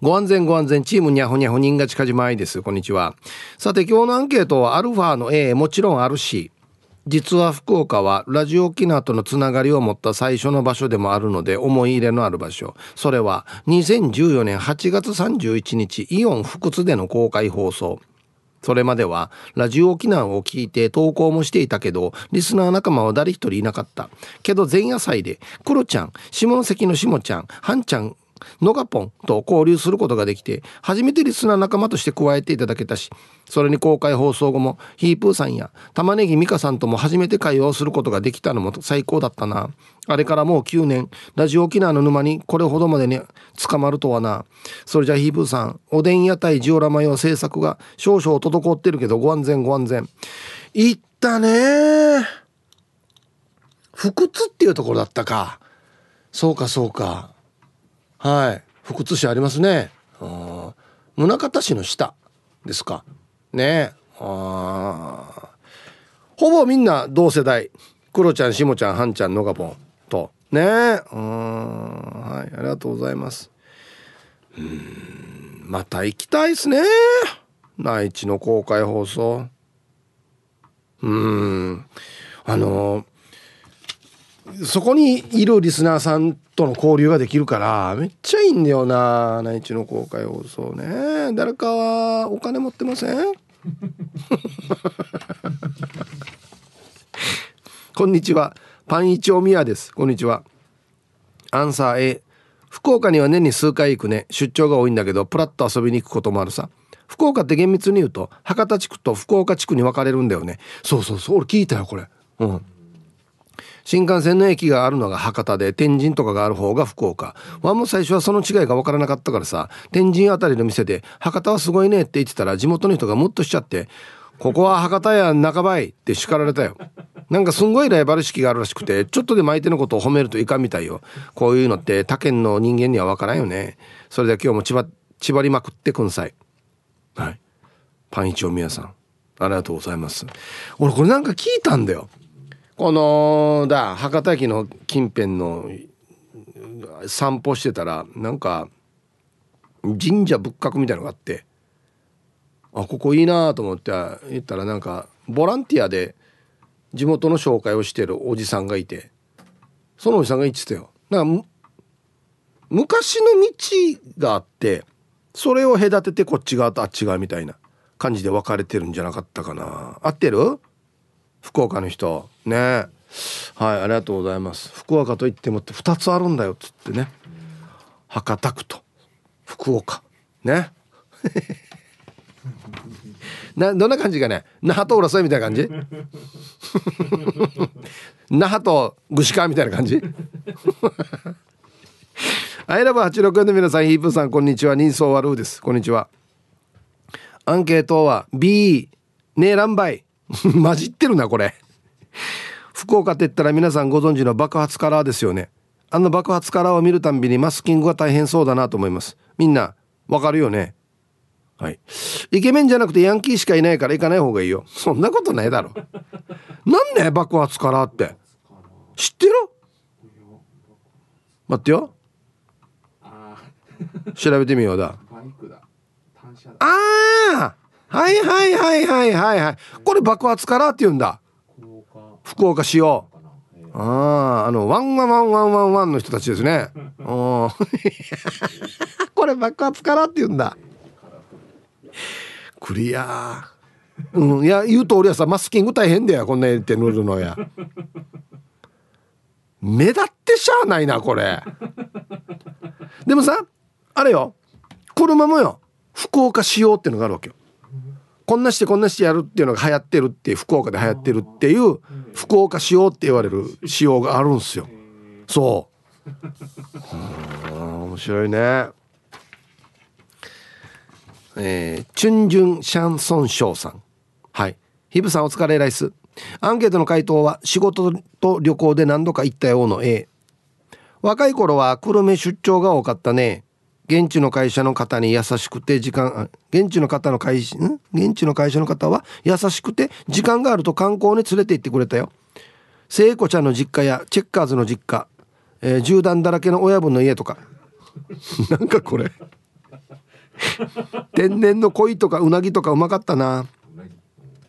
ご安全ご安全チームにゃほにゃほ人が近島愛です。こんにちは。さて今日のアンケートはアルファの A もちろんあるし、実は福岡はラジオ沖縄とのつながりを持った最初の場所でもあるので思い入れのある場所。それは2014年8月31日イオン福津での公開放送。それまではラジオ沖縄を聞いて投稿もしていたけどリスナー仲間は誰一人いなかったけど前夜祭でクロちゃん下関の下ちゃんハンちゃんのがぽんと交流することができて初めてリスナー仲間として加えていただけたしそれに公開放送後もヒープーさんや玉ねぎ美香さんとも初めて会話をすることができたのも最高だったな。あれからもう9年ラジオ沖縄の沼にこれほどまでに捕まるとはな。それじゃヒープーさんおでん屋台ジオラマ用制作が少々滞ってるけどご安全ご安全。いったね。福津っていうところだったか。そうかそうか。はい。福津市ありますね。あ宗像市の下ですか。ね。あほぼみんな同世代。クロちゃんしもちゃんはんちゃんのがぽん。と。ね。うんはい。ありがとうございます。うん。また行きたいですね。内地の公開放送。うん。あのそこにいるリスナーさんとの交流ができるからめっちゃいいんだよな内地の公開放送ね。誰かはお金持ってません？<laughs> こんにちは。パンイチおみやです。こんにちは。アンサー A 福岡には年に数回行くね。出張が多いんだけどプラッと遊びに行くこともあるさ。福岡って厳密に言うと博多地区と福岡地区に分かれるんだよね。そうそうそう。俺聞いたよこれ。うん。新幹線の駅があるのが博多で天神とかがある方が福岡。ワンも最初はその違いが分からなかったからさ天神あたりの店で博多はすごいねって言ってたら地元の人がムッとしちゃってここは博多や中ばいって叱られたよ。なんかすんごいライバル意識があるらしくてちょっとでも相手のことを褒めるといかんみたいよ。こういうのって他県の人間には分からんよね。それでは今日もちば縛りまくってくんさい。はい。パンイチおみやさん。ありがとうございます。俺これなんか聞いたんだよ。このだ博多駅の近辺の散歩してたらなんか神社仏閣みたいのがあってあここいいなと思って言ったらなんかボランティアで地元の紹介をしてるおじさんがいてそのおじさんが言ってたよ。なんか昔の道があってそれを隔ててこっち側とあっち側みたいな感じで分かれてるんじゃなかったかな。合ってる？福岡の人。ね。はいありがとうございます。福岡といってもって2つあるんだよっつってね。博多区と。福岡。ね。<laughs> などんな感じかね。那覇と浦添みたいな感じ？<laughs> 那覇と串川みたいな感じ？<laughs> アイラブ864の皆さんヒープさんこんにちは。人相悪うです。こんにちは。アンケートは B ねえらんばい混じってるなこれ。<laughs> 福岡って言ったら皆さんご存知の爆発カラーですよね。あの爆発カラーを見るたんびにマスキングが大変そうだなと思います。みんなわかるよね？はい。イケメンじゃなくてヤンキーしかいないから行かない方がいいよ。そんなことないだろ。なんで爆発カラーって？知ってる？待ってよ。調べてみようだ。ああはいはいはいはいはいはい。これ爆発からって言うんだ福岡市よあああのワンワンワンワンワンワンの人たちですね。<laughs> これ爆発からって言うんだ。クリア。うんいや言う通りはさマスキング大変だよこんな言って塗るのや。目立ってしゃあないなこれ。でもさあれよ。車もよ。福岡仕様ってのがあるわけよ。こんなしてこんなしてやるっていうのが流行ってるって福岡で流行ってるっていう福岡仕様って言われる仕様があるんですよ。そう。面白いね。えー、チュンジュンシャンソンショウさん。はい。ヒブさんお疲れライス。アンケートの回答は仕事と旅行で何度か行ったようの A 若い頃は久留米出張が多かったね。現地の会社の方に優しくて時間現地の方の会社現地の会社の方は優しくて時間があると観光に連れて行ってくれたよ。聖子ちゃんの実家やチェッカーズの実家、えー、銃弾だらけの親分の家とか。<laughs> なんかこれ。<laughs> 天然の鯉とかうなぎとかうまかったな。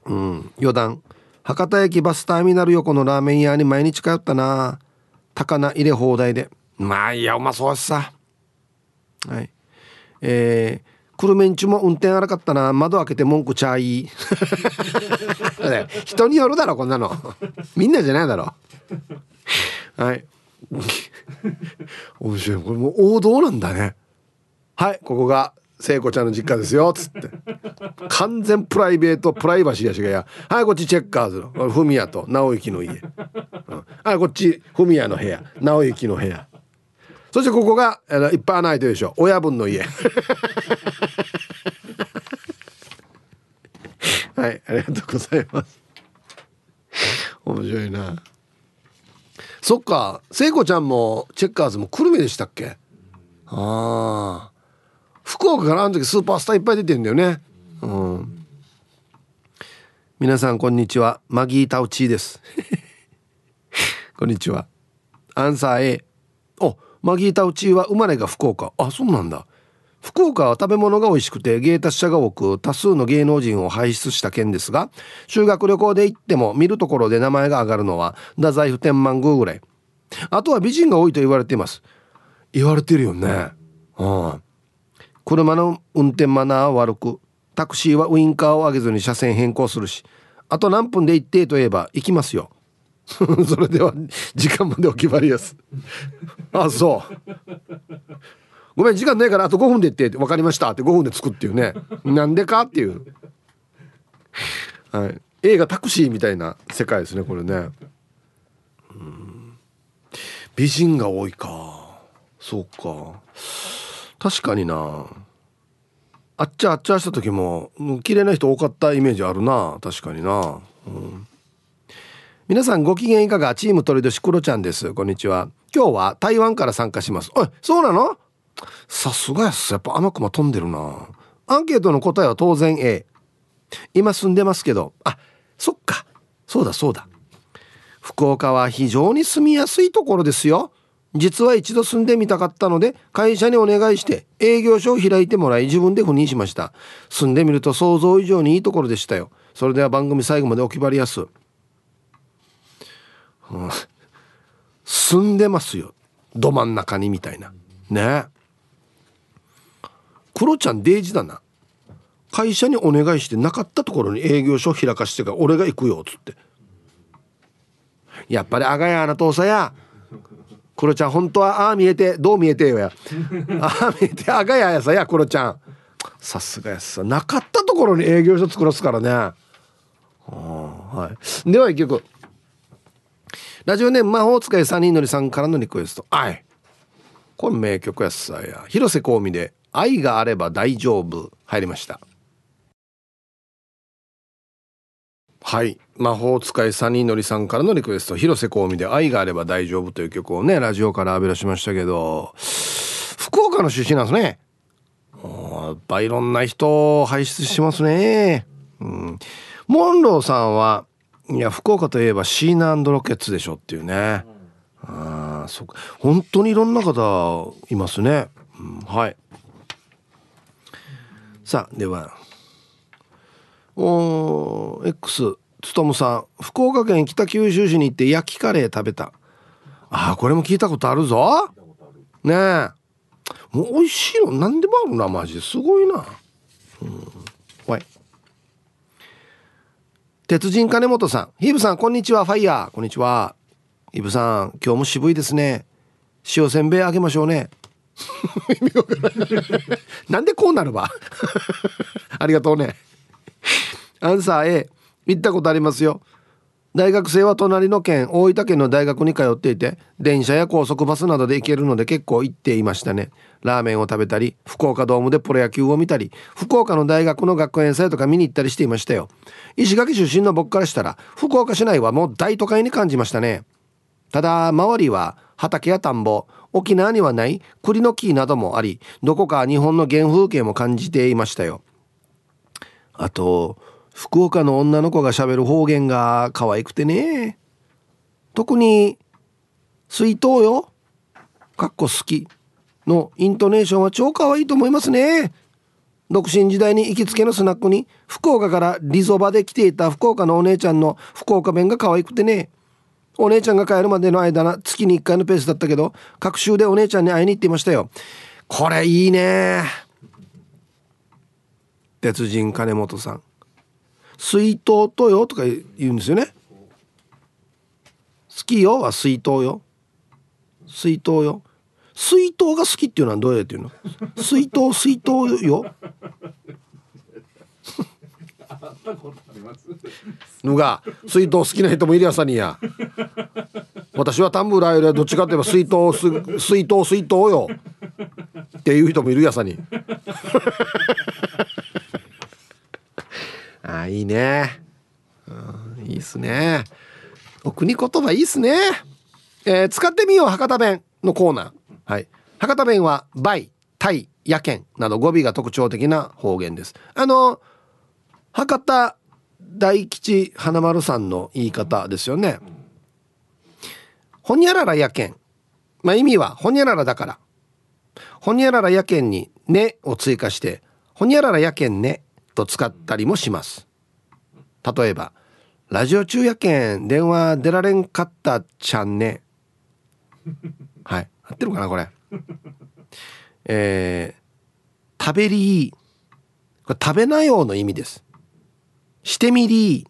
うん。余談。博多駅バスターミナル横のラーメン屋に毎日通ったな。高菜入れ放題で。まあいやうまそうさ。はい。えー、クルメンチも運転荒かったな。窓開けて文句ちゃい。<laughs> 人によるだろこんなの。みんなじゃないだろ。はい。<laughs> 面白い。これもう王道なんだね。はいここが聖子ちゃんの実家ですよ」つって。完全プライベートプライバシーやしがや「はいこっちチェッカーズの。フミヤと直行の家」うん「はいこっちフミヤの部屋。直行の部屋」そしてここがいっぱい穴開いてるでしょ。親分の家。<laughs> はいありがとうございます。面白いな。そっか聖子ちゃんもチェッカーズも久留米でしたっけ？ああ福岡からあの時スーパースターいっぱい出てんだよね。うん。皆さんこんにちは。マギータウチーです。<laughs> こんにちは。アンサー A おマギータウチは生まれが福岡。あそうなんだ。福岡は食べ物が美味しくて芸達者が多く多数の芸能人を輩出した県ですが修学旅行で行っても見るところで名前が挙がるのは太宰府天満宮ぐらい。あとは美人が多いと言われています。言われてるよね。うん。車の運転マナーは悪くタクシーはウインカーを上げずに車線変更するしあと何分で行ってと言えば行きますよ。<laughs> それでは時間までお決まりです。<laughs> あそう。ごめん時間ないからあと5分で行って分かりました。って5分で着くっていうね。なんでか？っていう。はい。映画タクシーみたいな世界ですねこれね。美人が多いか。そうか。確かにな。あっちゃあっちゃした時も綺麗な人多かったイメージあるな。確かにな、うん、皆さんご機嫌いかが？チーム鳥年クロちゃんです。こんにちは。今日は台湾から参加します。おいそうなの？さすがやっす。やっぱ天熊飛んでるな。アンケートの答えは当然 A 今住んでますけど。あそっか。そうだそうだ。福岡は非常に住みやすいところですよ。実は一度住んでみたかったので会社にお願いして営業所を開いてもらい自分で赴任しました。住んでみると想像以上にいいところでしたよ。それでは番組最後までお決まりやす、うん、住んでますよ。ど真ん中にみたいな。ね。クロちゃんデイジだな。会社にお願いしてなかったところに営業所を開かしてから俺が行くよっつって。やっぱりあがやな父さんや。クロちゃん本当はああ見えてどう見えてよや。ああ見えてあがややさやクロちゃん。さすがやさ。なかったところに営業所作らすからね。はい。では一曲ラジオネーム魔法使い3人のりさんからのリクエスト。はいこれ名曲やっさや。広瀬香美で「愛があれば大丈夫」入りました。はい。魔法使いサニーのりさんからのリクエスト。広瀬香美で愛があれば大丈夫という曲をねラジオから浴び出しましたけど。福岡の出身なんですね。やっぱいろんな人を輩出しますね。うん。モンローさんはいや福岡といえばシーナロケッツでしょっていうね。ああそっか。本当にいろんな方いますね、うん、はい。さあでは。お X つとむさん。福岡県北九州市に行って焼きカレー食べた。あこれも聞いたことあるぞ。ねえ。もう美味しいの何でもあるなマジで。すごいな。うん。おい。鉄人金本さん。ヒブさんこんにちは。ファイヤー。こんにちは。ヒブさん今日も渋いですね。塩せんべいあげましょうね。<laughs> なんでこうなるわ。<laughs> ありがとうね。アンサー A 行ったことありますよ大学生は隣の県大分県の大学に通っていて電車や高速バスなどで行けるので結構行っていましたね。ラーメンを食べたり福岡ドームでプロ野球を見たり福岡の大学の学園祭とか見に行ったりしていましたよ。石垣出身の僕からしたら福岡市内はもう大都会に感じましたね。ただ周りは畑や田んぼ沖縄にはない栗の木などもありどこか日本の原風景も感じていましたよ。あと福岡の女の子がしゃべる方言が可愛くてね。特に「水筒よ」かっこ好きのイントネーションは超可愛いと思いますね。独身時代に行きつけのスナックに福岡からリゾバで来ていた福岡のお姉ちゃんの福岡弁が可愛くてね。お姉ちゃんが帰るまでの間な月に1回のペースだったけど各週でお姉ちゃんに会いに行っていましたよ。これいいね。鉄人金本さん。水筒とよとか言うんですよね。好きよは水筒よ。水筒よ。水筒が好きっていうのはどうやって言うの？水筒水筒よ。<laughs> のが水筒好きな人もいるやさにや。私はタンブラーよりはどっちかといえば水筒水筒水筒よ。っていう人もいるやさに。あいいね、うん、いいっすね。お国言葉いいっすね、えー、使ってみよう博多弁のコーナー。はい。博多弁は倍タイやけんなど語尾が特徴的な方言です。あの博多大吉花丸さんの言い方ですよね。ほにゃららやけん。まあ意味はほにゃららだから。ほにゃららやけんにねを追加してほにゃららやけんねと使ったりもします。例えばラジオ中やけん電話出られんかったちゃんね。はい。合ってるかなこれ。えー、食べりこれ食べなよの意味です。してみり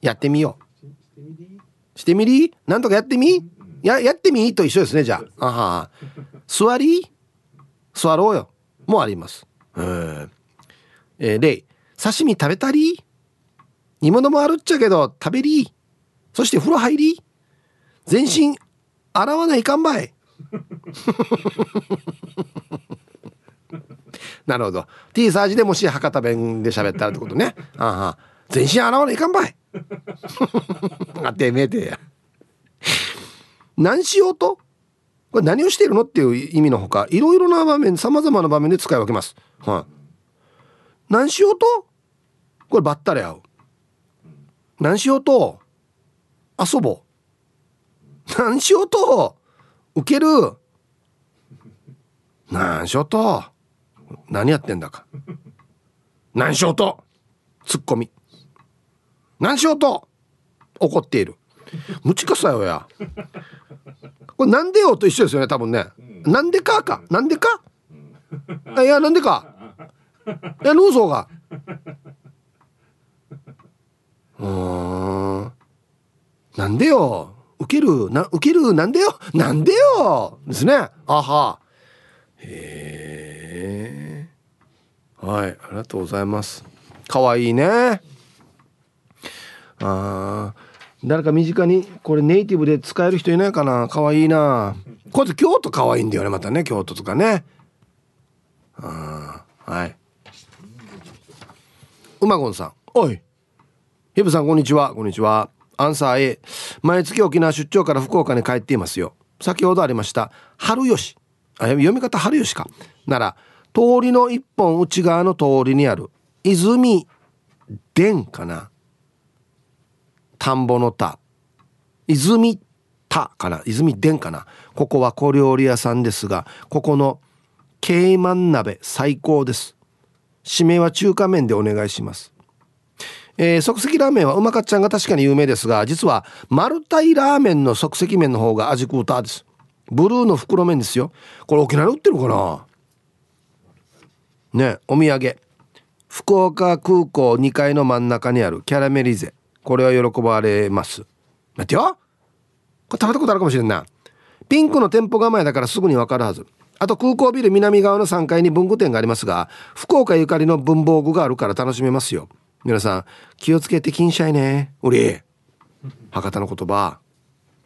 やってみよう。してみりなんとかやってみ？ややってみ？と一緒ですねじゃあ。あは座り？座ろうよ。もあります。うんえー、例。刺身食べたり？煮物もあるっちゃけど食べり？そして風呂入り？全身洗わないかんばい？<laughs> なるほど。T サージでもし博多弁で喋ったらってことね。ああ。全身洗わないかんばい？<laughs> あてめえてや。何しようと？これ何をしているのっていう意味のほかいろいろな場面さまざまな場面で使い分けます。はい、何しようと？こればったり合う。何しようと遊ぼう。何しようと受ける。何しようと何やってんだか。何しようとツッコミ。何しようと怒っている。むちかさよや。これなんでよと一緒ですよね多分ね。なんでかか。なんでか。いやなんでか。いやヌーソーが。うん。なんでよ？受けるな受けるなんでよ？なんでよ？ですね。あは。へえ。はいありがとうございます。かわいいね。ああ誰か身近にこれネイティブで使える人いないかな？かわいいな。こうやって京都かわいいんだよねまたね。京都とかね。ああはい。馬ゴンさん。おい。ヒブさんこんにちは。こんにちは。アンサー A 毎月沖縄出張から福岡に帰っていますよ。先ほどありました春吉。あ読み方春吉か。なら通りの一本内側の通りにある泉殿かな。田んぼの田。泉田かな。泉殿かな。ここは小料理屋さんですがここのケイマン鍋最高です。締めは中華麺でお願いします。えー、即席ラーメンはうまかっちゃんが確かに有名ですが実は丸太ラーメンの即席麺の方が味食うたです。ブルーの袋麺ですよ。これ沖縄で売ってるかな？ねお土産。福岡空港2階の真ん中にあるキャラメリゼ。これは喜ばれます。待ってよ。これ食べたことあるかもしれんな。ピンクの店舗構えだからすぐにわかるはず。あと空港ビル南側の3階に文具店がありますが福岡ゆかりの文房具があるから楽しめますよ。皆さん気をつけて禁止いね。おり博多の言葉、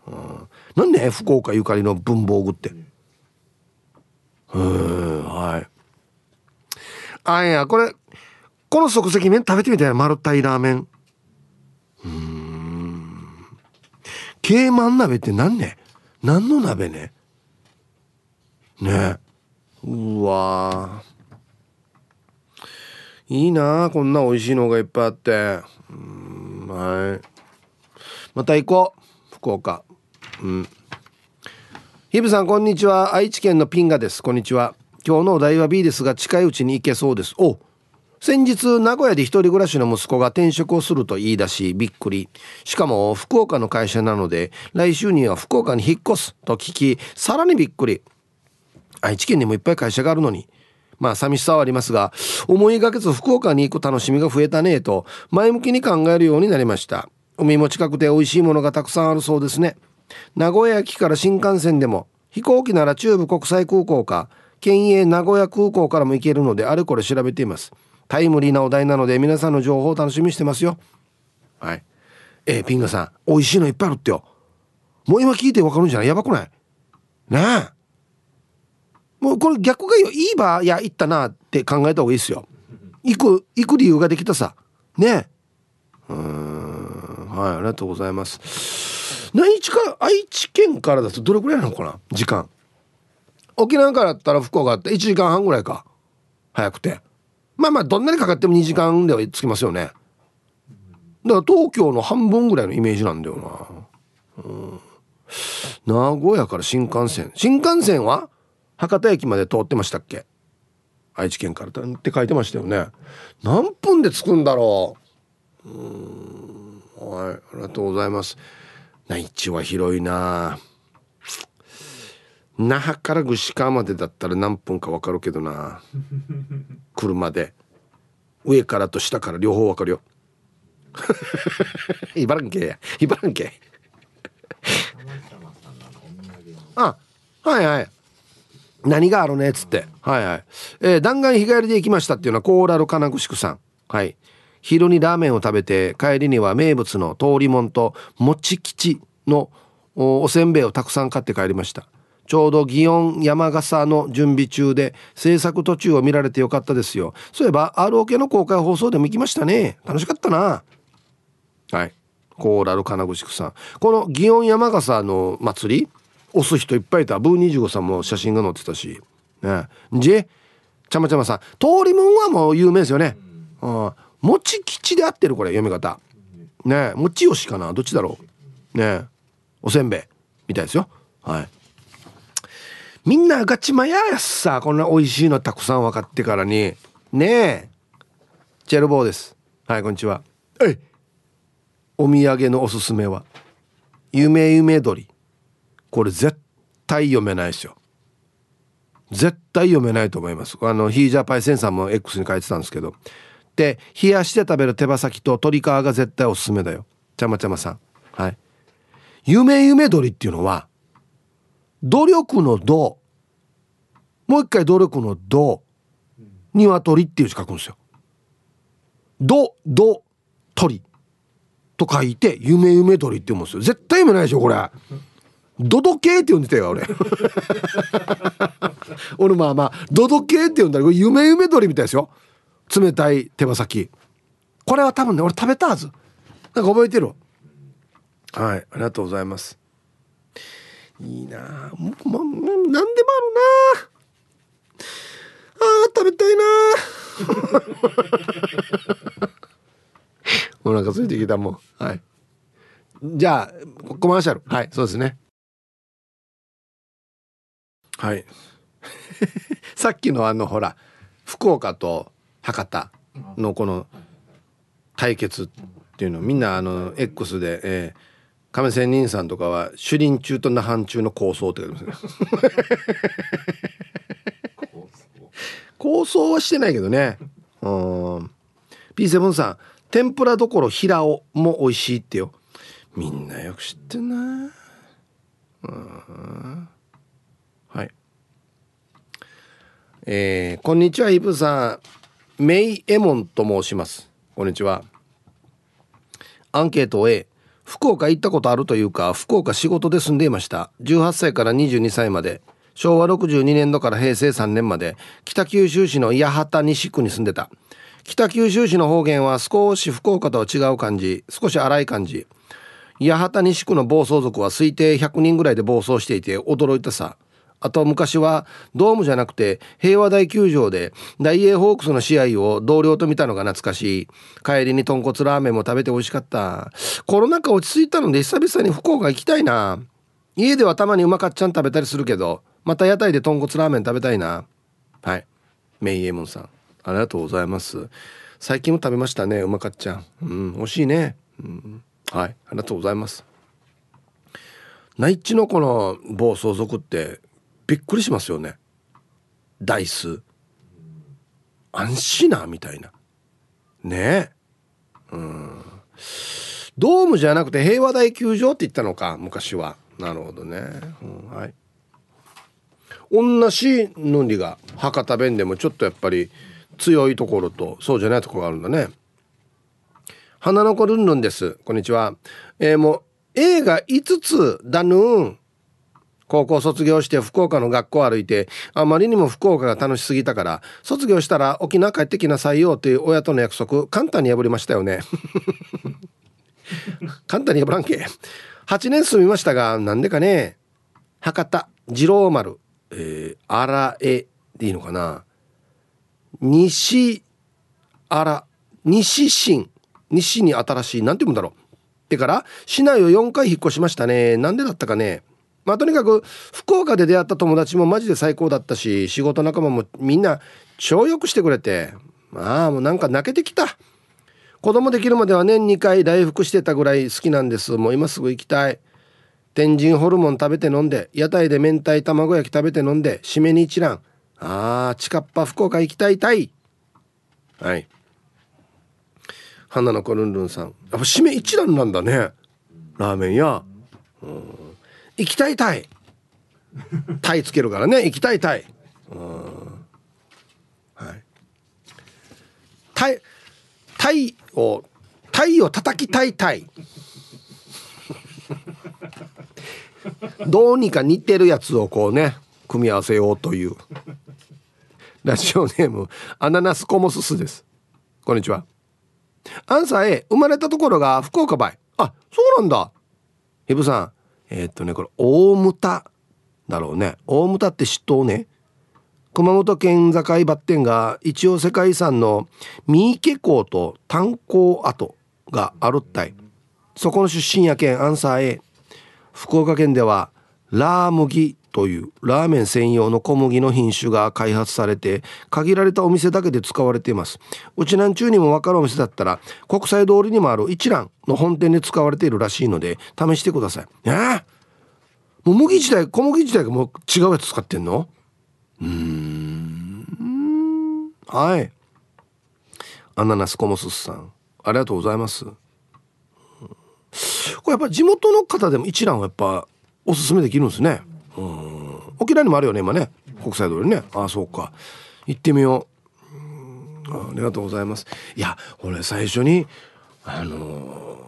うん、なんで福岡ゆかりの文房具って？うんはい。あいやこれこの即席麺食べてみたいな丸太いラーメン。うん。ケーマン鍋って何ね？何の鍋ね？ね。うわいいなこんな美味しいのがいっぱいあって。うんはい。また行こう福岡。うん。ヒブさんこんにちは。愛知県のピンガです。こんにちは。今日のお題は B ですが近いうちに行けそうです。お先日名古屋で一人暮らしの息子が転職をすると言い出しびっくり。しかも福岡の会社なので来週には福岡に引っ越すと聞きさらにびっくり。愛知県にもいっぱい会社があるのに。まあ寂しさはありますが思いがけず福岡に行く楽しみが増えたねと前向きに考えるようになりました。海も近くて美味しいものがたくさんあるそうですね。名古屋駅から新幹線でも飛行機なら中部国際空港か県営名古屋空港からも行けるのであれこれ調べています。タイムリーなお題なので皆さんの情報を楽しみにしてますよ。はい。えー、ピンガさん美味しいのいっぱいあるってよ。もう今聞いてわかるんじゃない？やばくない？ねえもうこれ逆がいいばいや行ったなって考えた方がいいですよ。行く行く理由ができたさ。ね。うん。はいありがとうございます。何日から愛知県からだとどれくらいなのかな時間。沖縄からだったら福岡って1時間半ぐらいか。早くて。まあまあどんなにかかっても2時間では着きますよね。だから東京の半分ぐらいのイメージなんだよな、うん、名古屋から新幹線。新幹線は博多駅まで通ってましたっけ？愛知県からって書いてましたよね。何分で着くんだろう？うんはいありがとうございます。内地は広いな。那覇から串川までだったら何分か分かるけどな。車で。上からと下から両方分かるよ。<laughs> 茨城県や。茨城県。あはいはい何があるねっつって。はいはい。えー、弾丸日帰りで行きましたっていうのはコーラル金具宿さん。はい。昼にラーメンを食べて帰りには名物の通りもんと餅吉のおせんべいをたくさん買って帰りました。ちょうど祇園山笠の準備中で制作途中を見られてよかったですよ。そういえば ROK の公開放送でも行きましたね。楽しかったな。はい。コーラル金具宿さん。この祇園山笠の祭り押す人いっぱいいた。ブー25さんも写真が載ってたし。ね。じちゃまちゃまさん。通りもんはもう有名ですよね。うん。もち吉で合ってるこれ読み方。ね。もちよしかな。どっちだろう。ね。おせんべい。みたいですよ。はい。みんなガチマヤやさ。こんな美味しいのたくさん分かってからに。ねえ。チェルボーです。はいこんにちは。はい。お土産のおすすめは。夢夢鳥これ絶対読めないですよ絶対読めないと思いますあのヒージャーパイセンさんも X に書いてたんですけどで冷やして食べる手羽先と鶏皮が絶対おすすめだよちゃまちゃまさんはい夢夢鳥っていうのは努力の度もう一回努力の度鶏っていう字書くんですよ。ど、ど、鳥と書いて夢夢鳥って読むんですよ。絶対読めないでしょこれ。ドド系って呼んでたよ俺。俺まあまあドド系って呼んだら夢夢鳥みたいですよ。冷たい手羽先。これは多分ね俺食べたはず。なんか覚えてる？はいありがとうございます。いいなもう、ま、何でもあるなあ食べたいなお腹空いてきたもんはいじゃあコマーシャルはいそうですねはい。<laughs> さっきのあのほら福岡と博多のこの対決っていうのみんなあの X で、えー亀仙人さんとかは主林中と那覇中の構想って書いてますね。<laughs> 構想はしてないけどね。うん。P7 さん天ぷらどころ平尾も美味しいってよ。みんなよく知ってんな。うんはいえー、こんにちはイブさんメイエモンと申します。こんにちは。アンケートを A 福岡行ったことあるというか福岡仕事で住んでいました。18歳から22歳まで昭和62年度から平成3年まで北九州市の八幡西区に住んでた。北九州市の方言は少し福岡とは違う感じ少し荒い感じ。八幡西区の暴走族は推定100人ぐらいで暴走していて驚いたさ。あと昔はドームじゃなくて平和大球場で大英ホークスの試合を同僚と見たのが懐かしい。帰りに豚骨ラーメンも食べて美味しかった。コロナ禍落ち着いたので久々に福岡行きたいな。家ではたまにうまかっちゃん食べたりするけど、また屋台で豚骨ラーメン食べたいな。はい。メイエモンさん。ありがとうございます。最近も食べましたね、うまかっちゃん。うん、美味しいね。うん、はい、ありがとうございます。内地のこの暴走族ってびっくりしますよね。台数安心なみたいな。ね。えうん。ドームじゃなくて平和大球場って言ったのか昔は。なるほどね、うん、はい。同じのりが博多弁でもちょっとやっぱり強いところとそうじゃないところがあるんだね。花の子ルンルンです。こんにちは。えー、もう映画5つだぬん。高校卒業して福岡の学校歩いてあまりにも福岡が楽しすぎたから卒業したら沖縄帰ってきなさいよという親との約束簡単に破りましたよね。<laughs> 簡単に破らんけ。8年住みましたがなんでかね。博多次郎丸。えー、荒江でいいのかな。西荒西新。西に新しいなんて言うんだろう。ってから市内を4回引っ越しましたね。なんでだったかね。まあとにかく福岡で出会った友達もマジで最高だったし仕事仲間もみんな超よくしてくれてまあもうなんか泣けてきた。子供できるまでは年2回来福してたぐらい好きなんです。もう今すぐ行きたい。天神ホルモン食べて飲んで屋台で明太卵焼き食べて飲んで締めに一蘭。あー近っぱ福岡行きたいたい。はい。花の子ルンルンさん。やっぱ締め一蘭なんだね。ラーメン屋。うん。行きたいたいタイつけるからね。行きたいたいうん。はい。タイタイをタイを叩きたいたいどうにか似てるやつをこうね組み合わせようという。ラジオネームアナナスコモススです。こんにちは。アンサー A 生まれたところが福岡バイあそうなんだ。ヒブさん。え、っとねこれ大牟田だろうね。大牟田って知っとうね熊本県境バッテンが一応世界遺産の三池港と炭鉱跡があるったい。そこの出身やけんアンサー A 福岡県ではラー麦というラーメン専用の小麦の品種が開発されて限られたお店だけで使われています。うちなんちゅうにも分かるお店だったら国際通りにもある一蘭の本店で使われているらしいので試してください。え？ー、もう麦自体小麦自体がもう違うやつ使ってんの？うん。はい。アナナスコモスさんありがとうございます。これやっぱ地元の方でも一蘭はやっぱおすすめできるんですね。うん。沖縄にもあるよね今ね。国際通りね。ああそうか。行ってみよう。ありがとうございます。いや俺最初にあの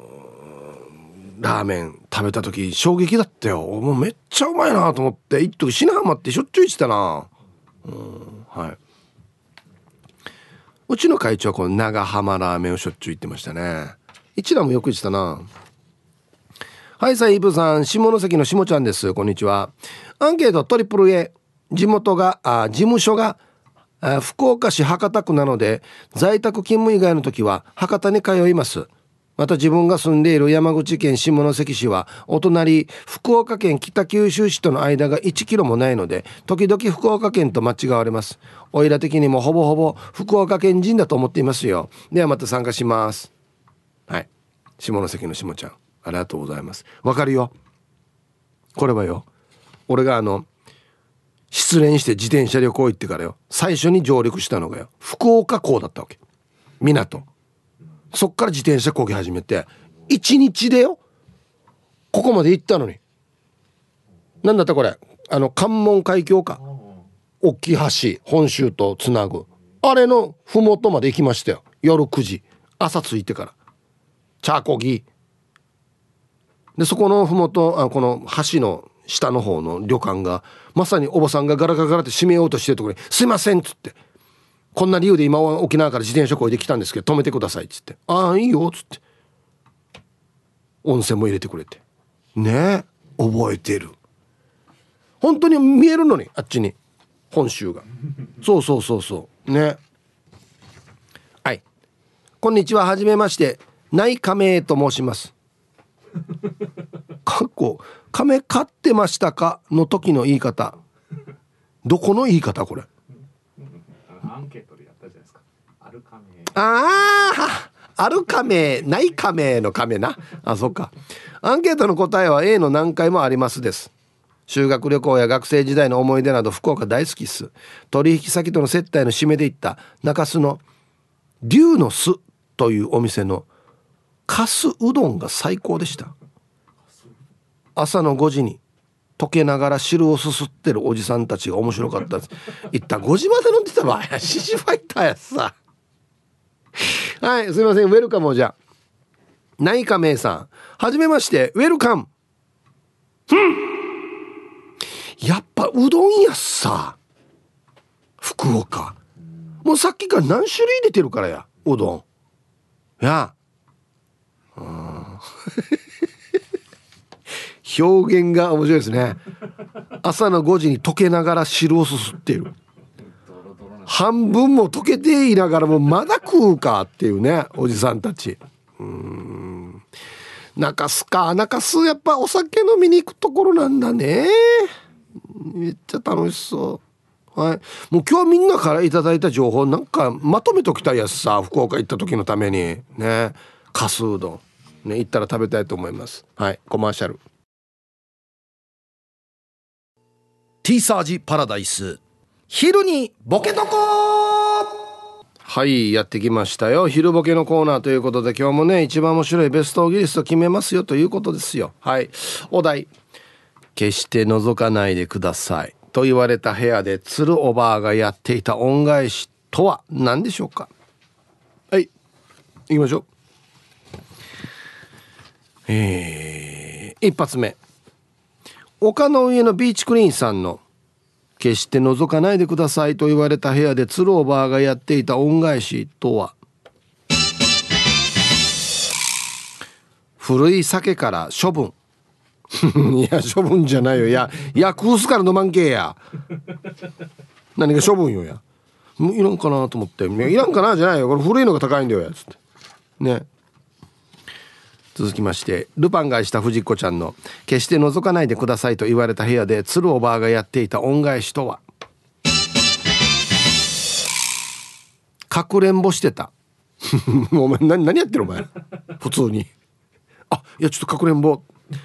ー、ラーメン食べた時衝撃だったよ。もうめっちゃうまいなと思って。一時品浜ってしょっちゅう行ってたな。うん。はい。うちの会長はこの長浜ラーメンをしょっちゅう行ってましたね。一蘭もよく行ってたな。はいさあイブさん下関の下ちゃんです。こんにちは。アンケートトリプル A 地元があ事務所が福岡市博多区なので在宅勤務以外の時は博多に通います。また自分が住んでいる山口県下関市はお隣福岡県北九州市との間が1キロもないので時々福岡県と間違われます。おいら的にもほぼほぼ福岡県人だと思っていますよ。ではまた参加します。はい。下関の下ちゃん。ありがとうございます。わかるよ。これはよ。俺があの失恋して自転車旅行行ってからよ。最初に上陸したのがよ。福岡港だったわけ。港。そっから自転車こぎ始めて1日でよ。ここまで行ったのに。何だったこれ。あの関門海峡か。大きい橋。本州とつなぐ。あれの麓まで行きましたよ。夜9時。朝着いてから。チャーコギ。でそこの麓あこの橋の下の方の旅館がまさにおばさんがガラガラガラって閉めようとしてるところに「すいません」っつって「こんな理由で今は沖縄から自転車こいできたんですけど止めてください」っつって「ああいいよ」っつって温泉も入れてくれてねえ覚えてる。本当に見えるのにあっちに本州が。そうそうそうそう。ね。はい。こんにちは。はじめまして。内亀と申します。かっこ亀飼ってましたかの時の言い方。どこの言い方これ？アンケートでやったじゃないですか。ある亀ああある亀ない亀の亀な。あそっか。アンケートの答えは A の何回もありますです。修学旅行や学生時代の思い出など福岡大好きっす。取引先との接待の締めで行った中洲の龍の巣というお店のかすうどんが最高でした。朝の5時に溶けながら汁をすすってるおじさんたちが面白かったです。いった5時まで飲んでたわやシシファイターやさ。はいすいません。ウェルカムじゃ内科名さん。はじめましてウェルカム。やっぱうどんやさ。福岡。もうさっきから何種類出てるからやうどん。や。表現が面白いですね。朝の5時に溶けながら汁をすすっている。半分も溶けていながらもまだ食うかっていうねおじさんたち。うん。中洲か。中洲やっぱお酒飲みに行くところなんだね。めっちゃ楽しそう。はい。もう今日みんなから頂いた情報なんかまとめときたいやつさ福岡行った時のために。ね。かすうどん。ね行ったら食べたいと思います。はいコマーシャル。ティーサージパラダイス。昼にボケとこはいやってきましたよ。昼ボケのコーナーということで今日もね一番面白いベストオギリスト決めますよということですよ。はいお題。決して覗かないでください。と言われた部屋で鶴おばあがやっていた恩返しとは何でしょうか？はい行きましょうえー、一発目。丘の上のビーチクリーンさんの「決して覗かないでください」と言われた部屋で鶴おばあがやっていた恩返しとは。古い酒から処分。<laughs> いや処分じゃないよ。いやいや食うすから飲まんけや。何が処分よや。いらんかなと思って「いらんかな」じゃないよ。これ古いのが高いんだよやつって。ね。続きましてルパンがした藤子ちゃんの「決して覗かないでください」と言われた部屋で鶴おばあがやっていた恩返しとは？かくれんぼしてた。<laughs> お前何何やってるお前？普通に。あいやちょっとかくれんぼ。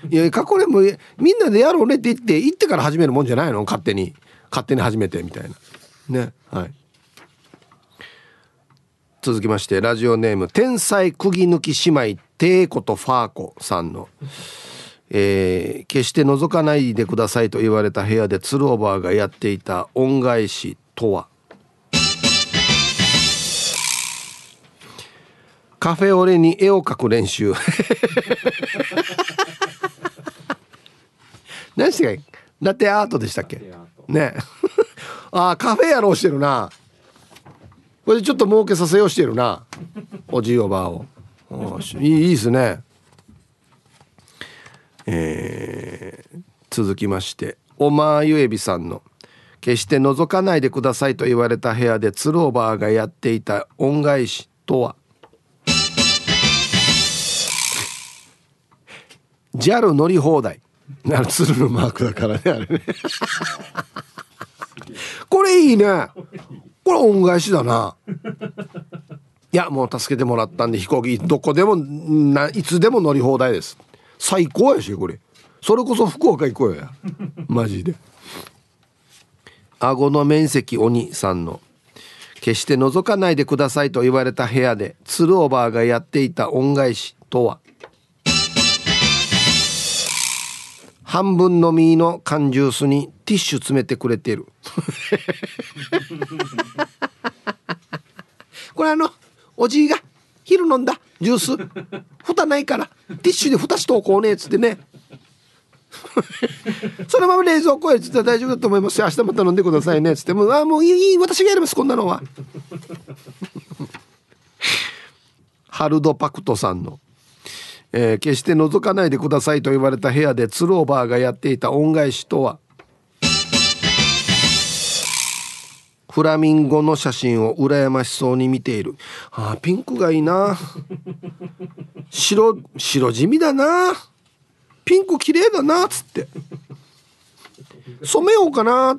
いやかくれんぼみんなでやろうねって言って行ってから始めるもんじゃないの？勝手に。勝手に始めてみたいな。ねはい。続きましてラジオネーム天才釘抜き姉妹テーコとファーコさんの、えー、決して覗かないでくださいと言われた部屋で鶴オーバーがやっていた恩返しとは？カフェオレに絵を描く練習。<laughs> 何してかラテアートでしたっけ？ね。<laughs> あカフェやろうしてるな。これでちょっと儲けさせようしてるな。おじいおばあをいいいいですね。えー、続きましておまゆえびさんの「決して覗かないでください」と言われた部屋で鶴おばあがやっていた恩返しとは？JAL 乗り放題。なる鶴のマークだからねあれね。これいいね。これ恩返しだな。いやもう助けてもらったんで飛行機どこでもないつでも乗り放題です。最高やしこれ。それこそ福岡行こうや。マジで。顎の面積鬼さんの。決して覗かないでくださいと言われた部屋で鶴おばあがやっていた恩返しとは。半分の実の缶ジュースにティッシュ詰めてくれてる。<laughs> これあのおじいが「昼飲んだジュース。<laughs> 蓋ないからティッシュで蓋しとこうねっつってね。<laughs> そのまま冷蔵庫へつって大丈夫だと思います。よ明日また飲んでくださいねっつって。もうあもういい私がやりますこんなのは。<laughs> ハルドパクトさんの、えー、決して覗かないでくださいと言われた部屋でツローバーがやっていた恩返しとはフラミンゴの写真を羨ましそうに見ている。あピンクがいいな。<laughs> 白、白地味だな。ピンク綺麗だな。つって。染めようかな。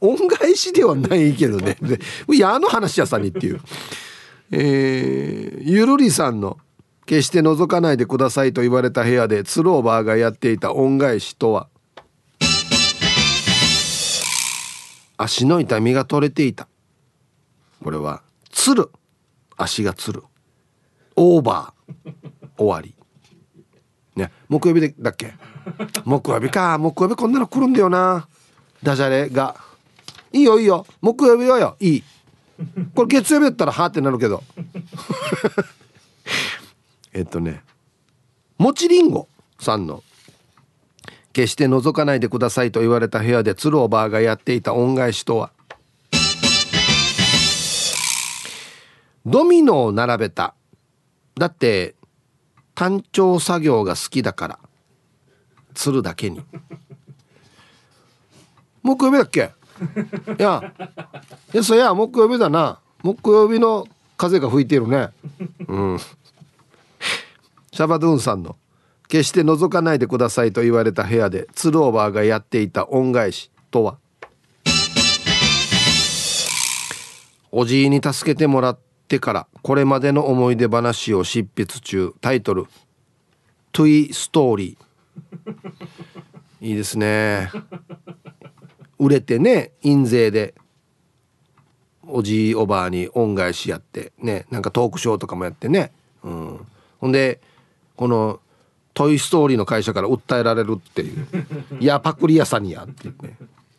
恩返しではないけどね。で、いや、あの話屋さんにっていう。えー、ゆるりさんの決して覗かないでくださいと言われた部屋でツローバーがやっていた恩返しとは足の痛みが取れていた。これはつる。足がつる。オーバー。終わり。ね。木曜日でだっけ？木曜日か。木曜日こんなの来るんだよな。ダジャレが。いいよいいよ。木曜日はよ。いい。これ月曜日だったらはってなるけど。<laughs> えっとね。もちりんごさんの決して覗かないでくださいと言われた部屋でツローバーがやっていた恩返しとは？ドミノを並べた。だって単調作業が好きだから。釣るだけに。<laughs> 木曜日だっけ？いや。いやそや木曜日だな。木曜日の風が吹いてるね。うん。シャバドゥンさんの決して覗かないでくださいと言われた部屋でツルオーバーがやっていた恩返しとは？おじいに助けてもらってからこれまでの思い出話を執筆中。タイトル「トゥイ・ストーリー」いいですね。売れてね印税で。おじいおばあに恩返しやってねなんかトークショーとかもやってね、うん、ほんでこのトイ・ストーリーの会社から訴えられるっていう「<laughs> いやパクリ屋さんにや」っていうね、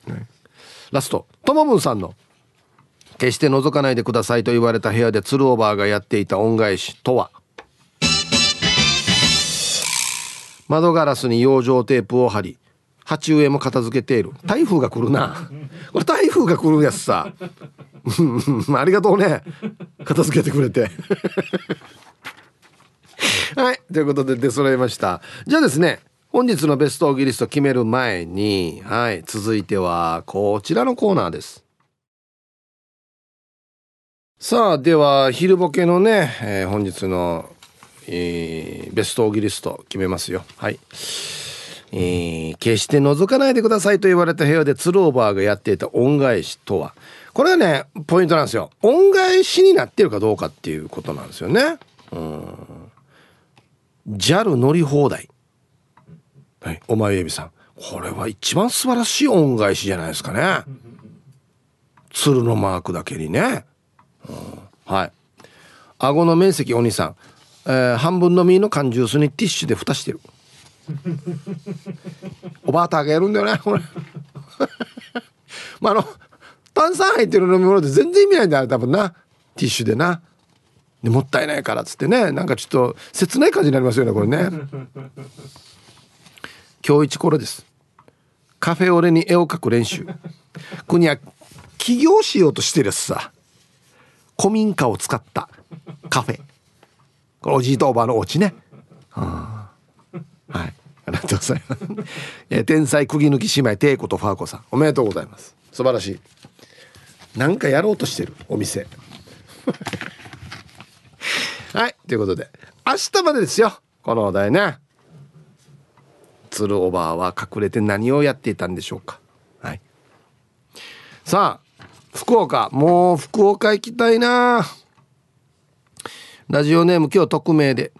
ね、ラスト。ともぶんさんの「決して覗かないでください」と言われた部屋でツルオーバーがやっていた恩返しとは？窓ガラスに養生テープを貼り鉢植えも片付けている。台風が来るな。これ台風が来るやつさ。ありがとうね。片付けてくれて <laughs> はい。ということで出揃いました。じゃあですね、本日のベストオギリスト決める前に、はい。続いては、こちらのコーナーです。さあ、では、昼ボケのね、えー、本日の、えー、ベストオギリスト決めますよ。はい。えー、決して覗かないでくださいと言われた部屋でツルオーバーがやっていた恩返しとはこれはねポイントなんですよ恩返しになってるかどうかっていうことなんですよねうん JAL 乗り放題。はい、お前エビさん。これは一番素晴らしい恩返しじゃないですかね。鶴のマークだけにね。うん、はい。顎の面積お兄さん。えー、半分の実の缶ジュースにティッシュで蓋してる。<laughs> おばあたがやるんだよね、これ。<laughs> まあ、あの、炭酸入ってる飲み物で全然意味ないんだよ、多分な。ティッシュでな。でもったいないからっつってねなんかちょっと切ない感じになりますよねこれね。<laughs> 今日一これです。カフェオレに絵を描く練習。国は起業しようとしてるさ。古民家を使ったカフェ。これおじいとおばあのお家ね、はあ、はい。ありがとうございます。え天才釘抜き姉妹テイコとファーコさん。おめでとうございます。素晴らしい。なんかやろうとしてるお店はいということで明日までですよ。このお題ね。鶴おばあは隠れて何をやっていたんでしょうか。はい。さあ福岡。もう福岡行きたいな。ラジオネーム今日匿名で。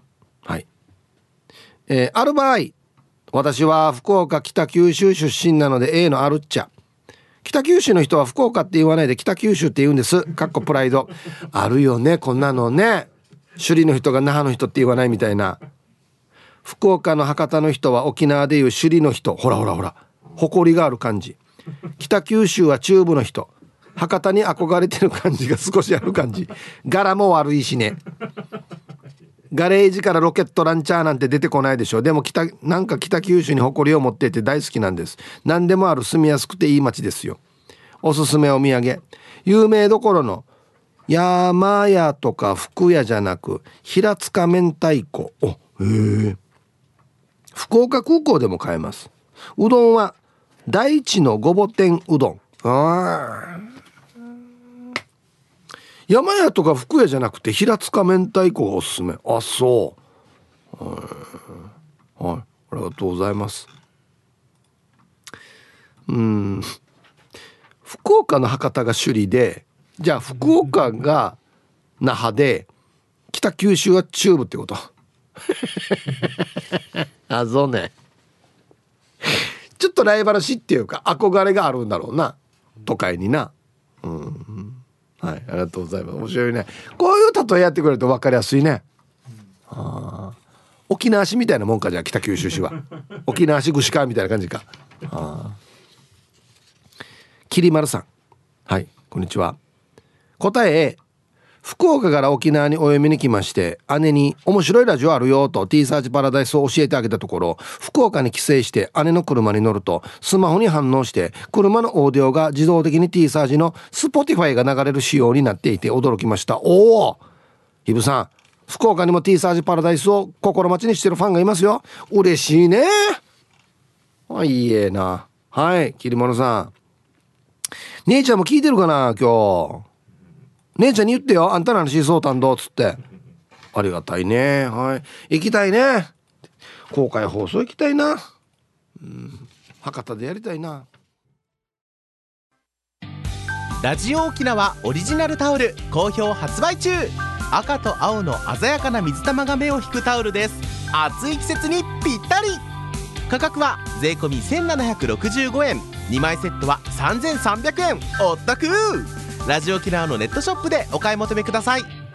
はい。えー、ある場合私は福岡北九州出身なので A のアルッチャ。北九州の人は福岡って言わないで北九州って言うんです。かっこプライド。あるよねこんなのね。首里の人が那覇の人って言わないみたいな。福岡の博多の人は沖縄でいう首里の人。ほらほらほら。誇りがある感じ。北九州は中部の人。博多に憧れてる感じが少しある感じ。柄も悪いしね。ガレージからロケットランチャーなんて出てこないでしょ。でも北なんか北九州に誇りを持っていて大好きなんです。何でもある住みやすくていい街ですよ。おすすめお土産。有名どころの山屋とか福屋じゃなく平塚明太子。おへえ。福岡空港でも買えます。うどんは大地のごぼ天うどん。ああ山屋とか福屋じゃなくて平塚明太子がおすすめ。あそう。はい。ありがとうございます。うん。福岡の博多が首里でじゃあ福岡が那覇で北九州は中部ってこと。あそうね。ちょっとライバル視っていうか憧れがあるんだろうな。都会にな。うんはいありがとうございます。面白いね。こういう例えやってくれると分かりやすいね。あ沖縄市みたいなもんかじゃあ北九州市は。<laughs> 沖縄市串川みたいな感じか。あきりまるさん。はいこんにちは。答え福岡から沖縄にお読みに来まして姉に「面白いラジオあるよ」と T サーチパラダイスを教えてあげたところ福岡に帰省して姉の車に乗るとスマホに反応して車のオーディオが自動的に T サージの Spotify が流れる仕様になっていて驚きました。おお！ひぶさん福岡にも T サージパラダイスを心待ちにしてるファンがいますよ。嬉しいね。あいいえな。はい切り物さん。姉ちゃんも聞いてるかな今日。姉ちゃんに言ってよ。あんたの話そうたんどっつって。ありがたいね。はい。行きたいね。公開放送行きたいな。うん。博多でやりたいな。ラジオ沖縄オリジナルタオル。好評発売中。赤と青の鮮やかな水玉が目を引くタオルです。暑い季節にぴったり。価格は税込1765円。2枚セットは3300円。お得ラジオキラーのネットショップでお買い求めください。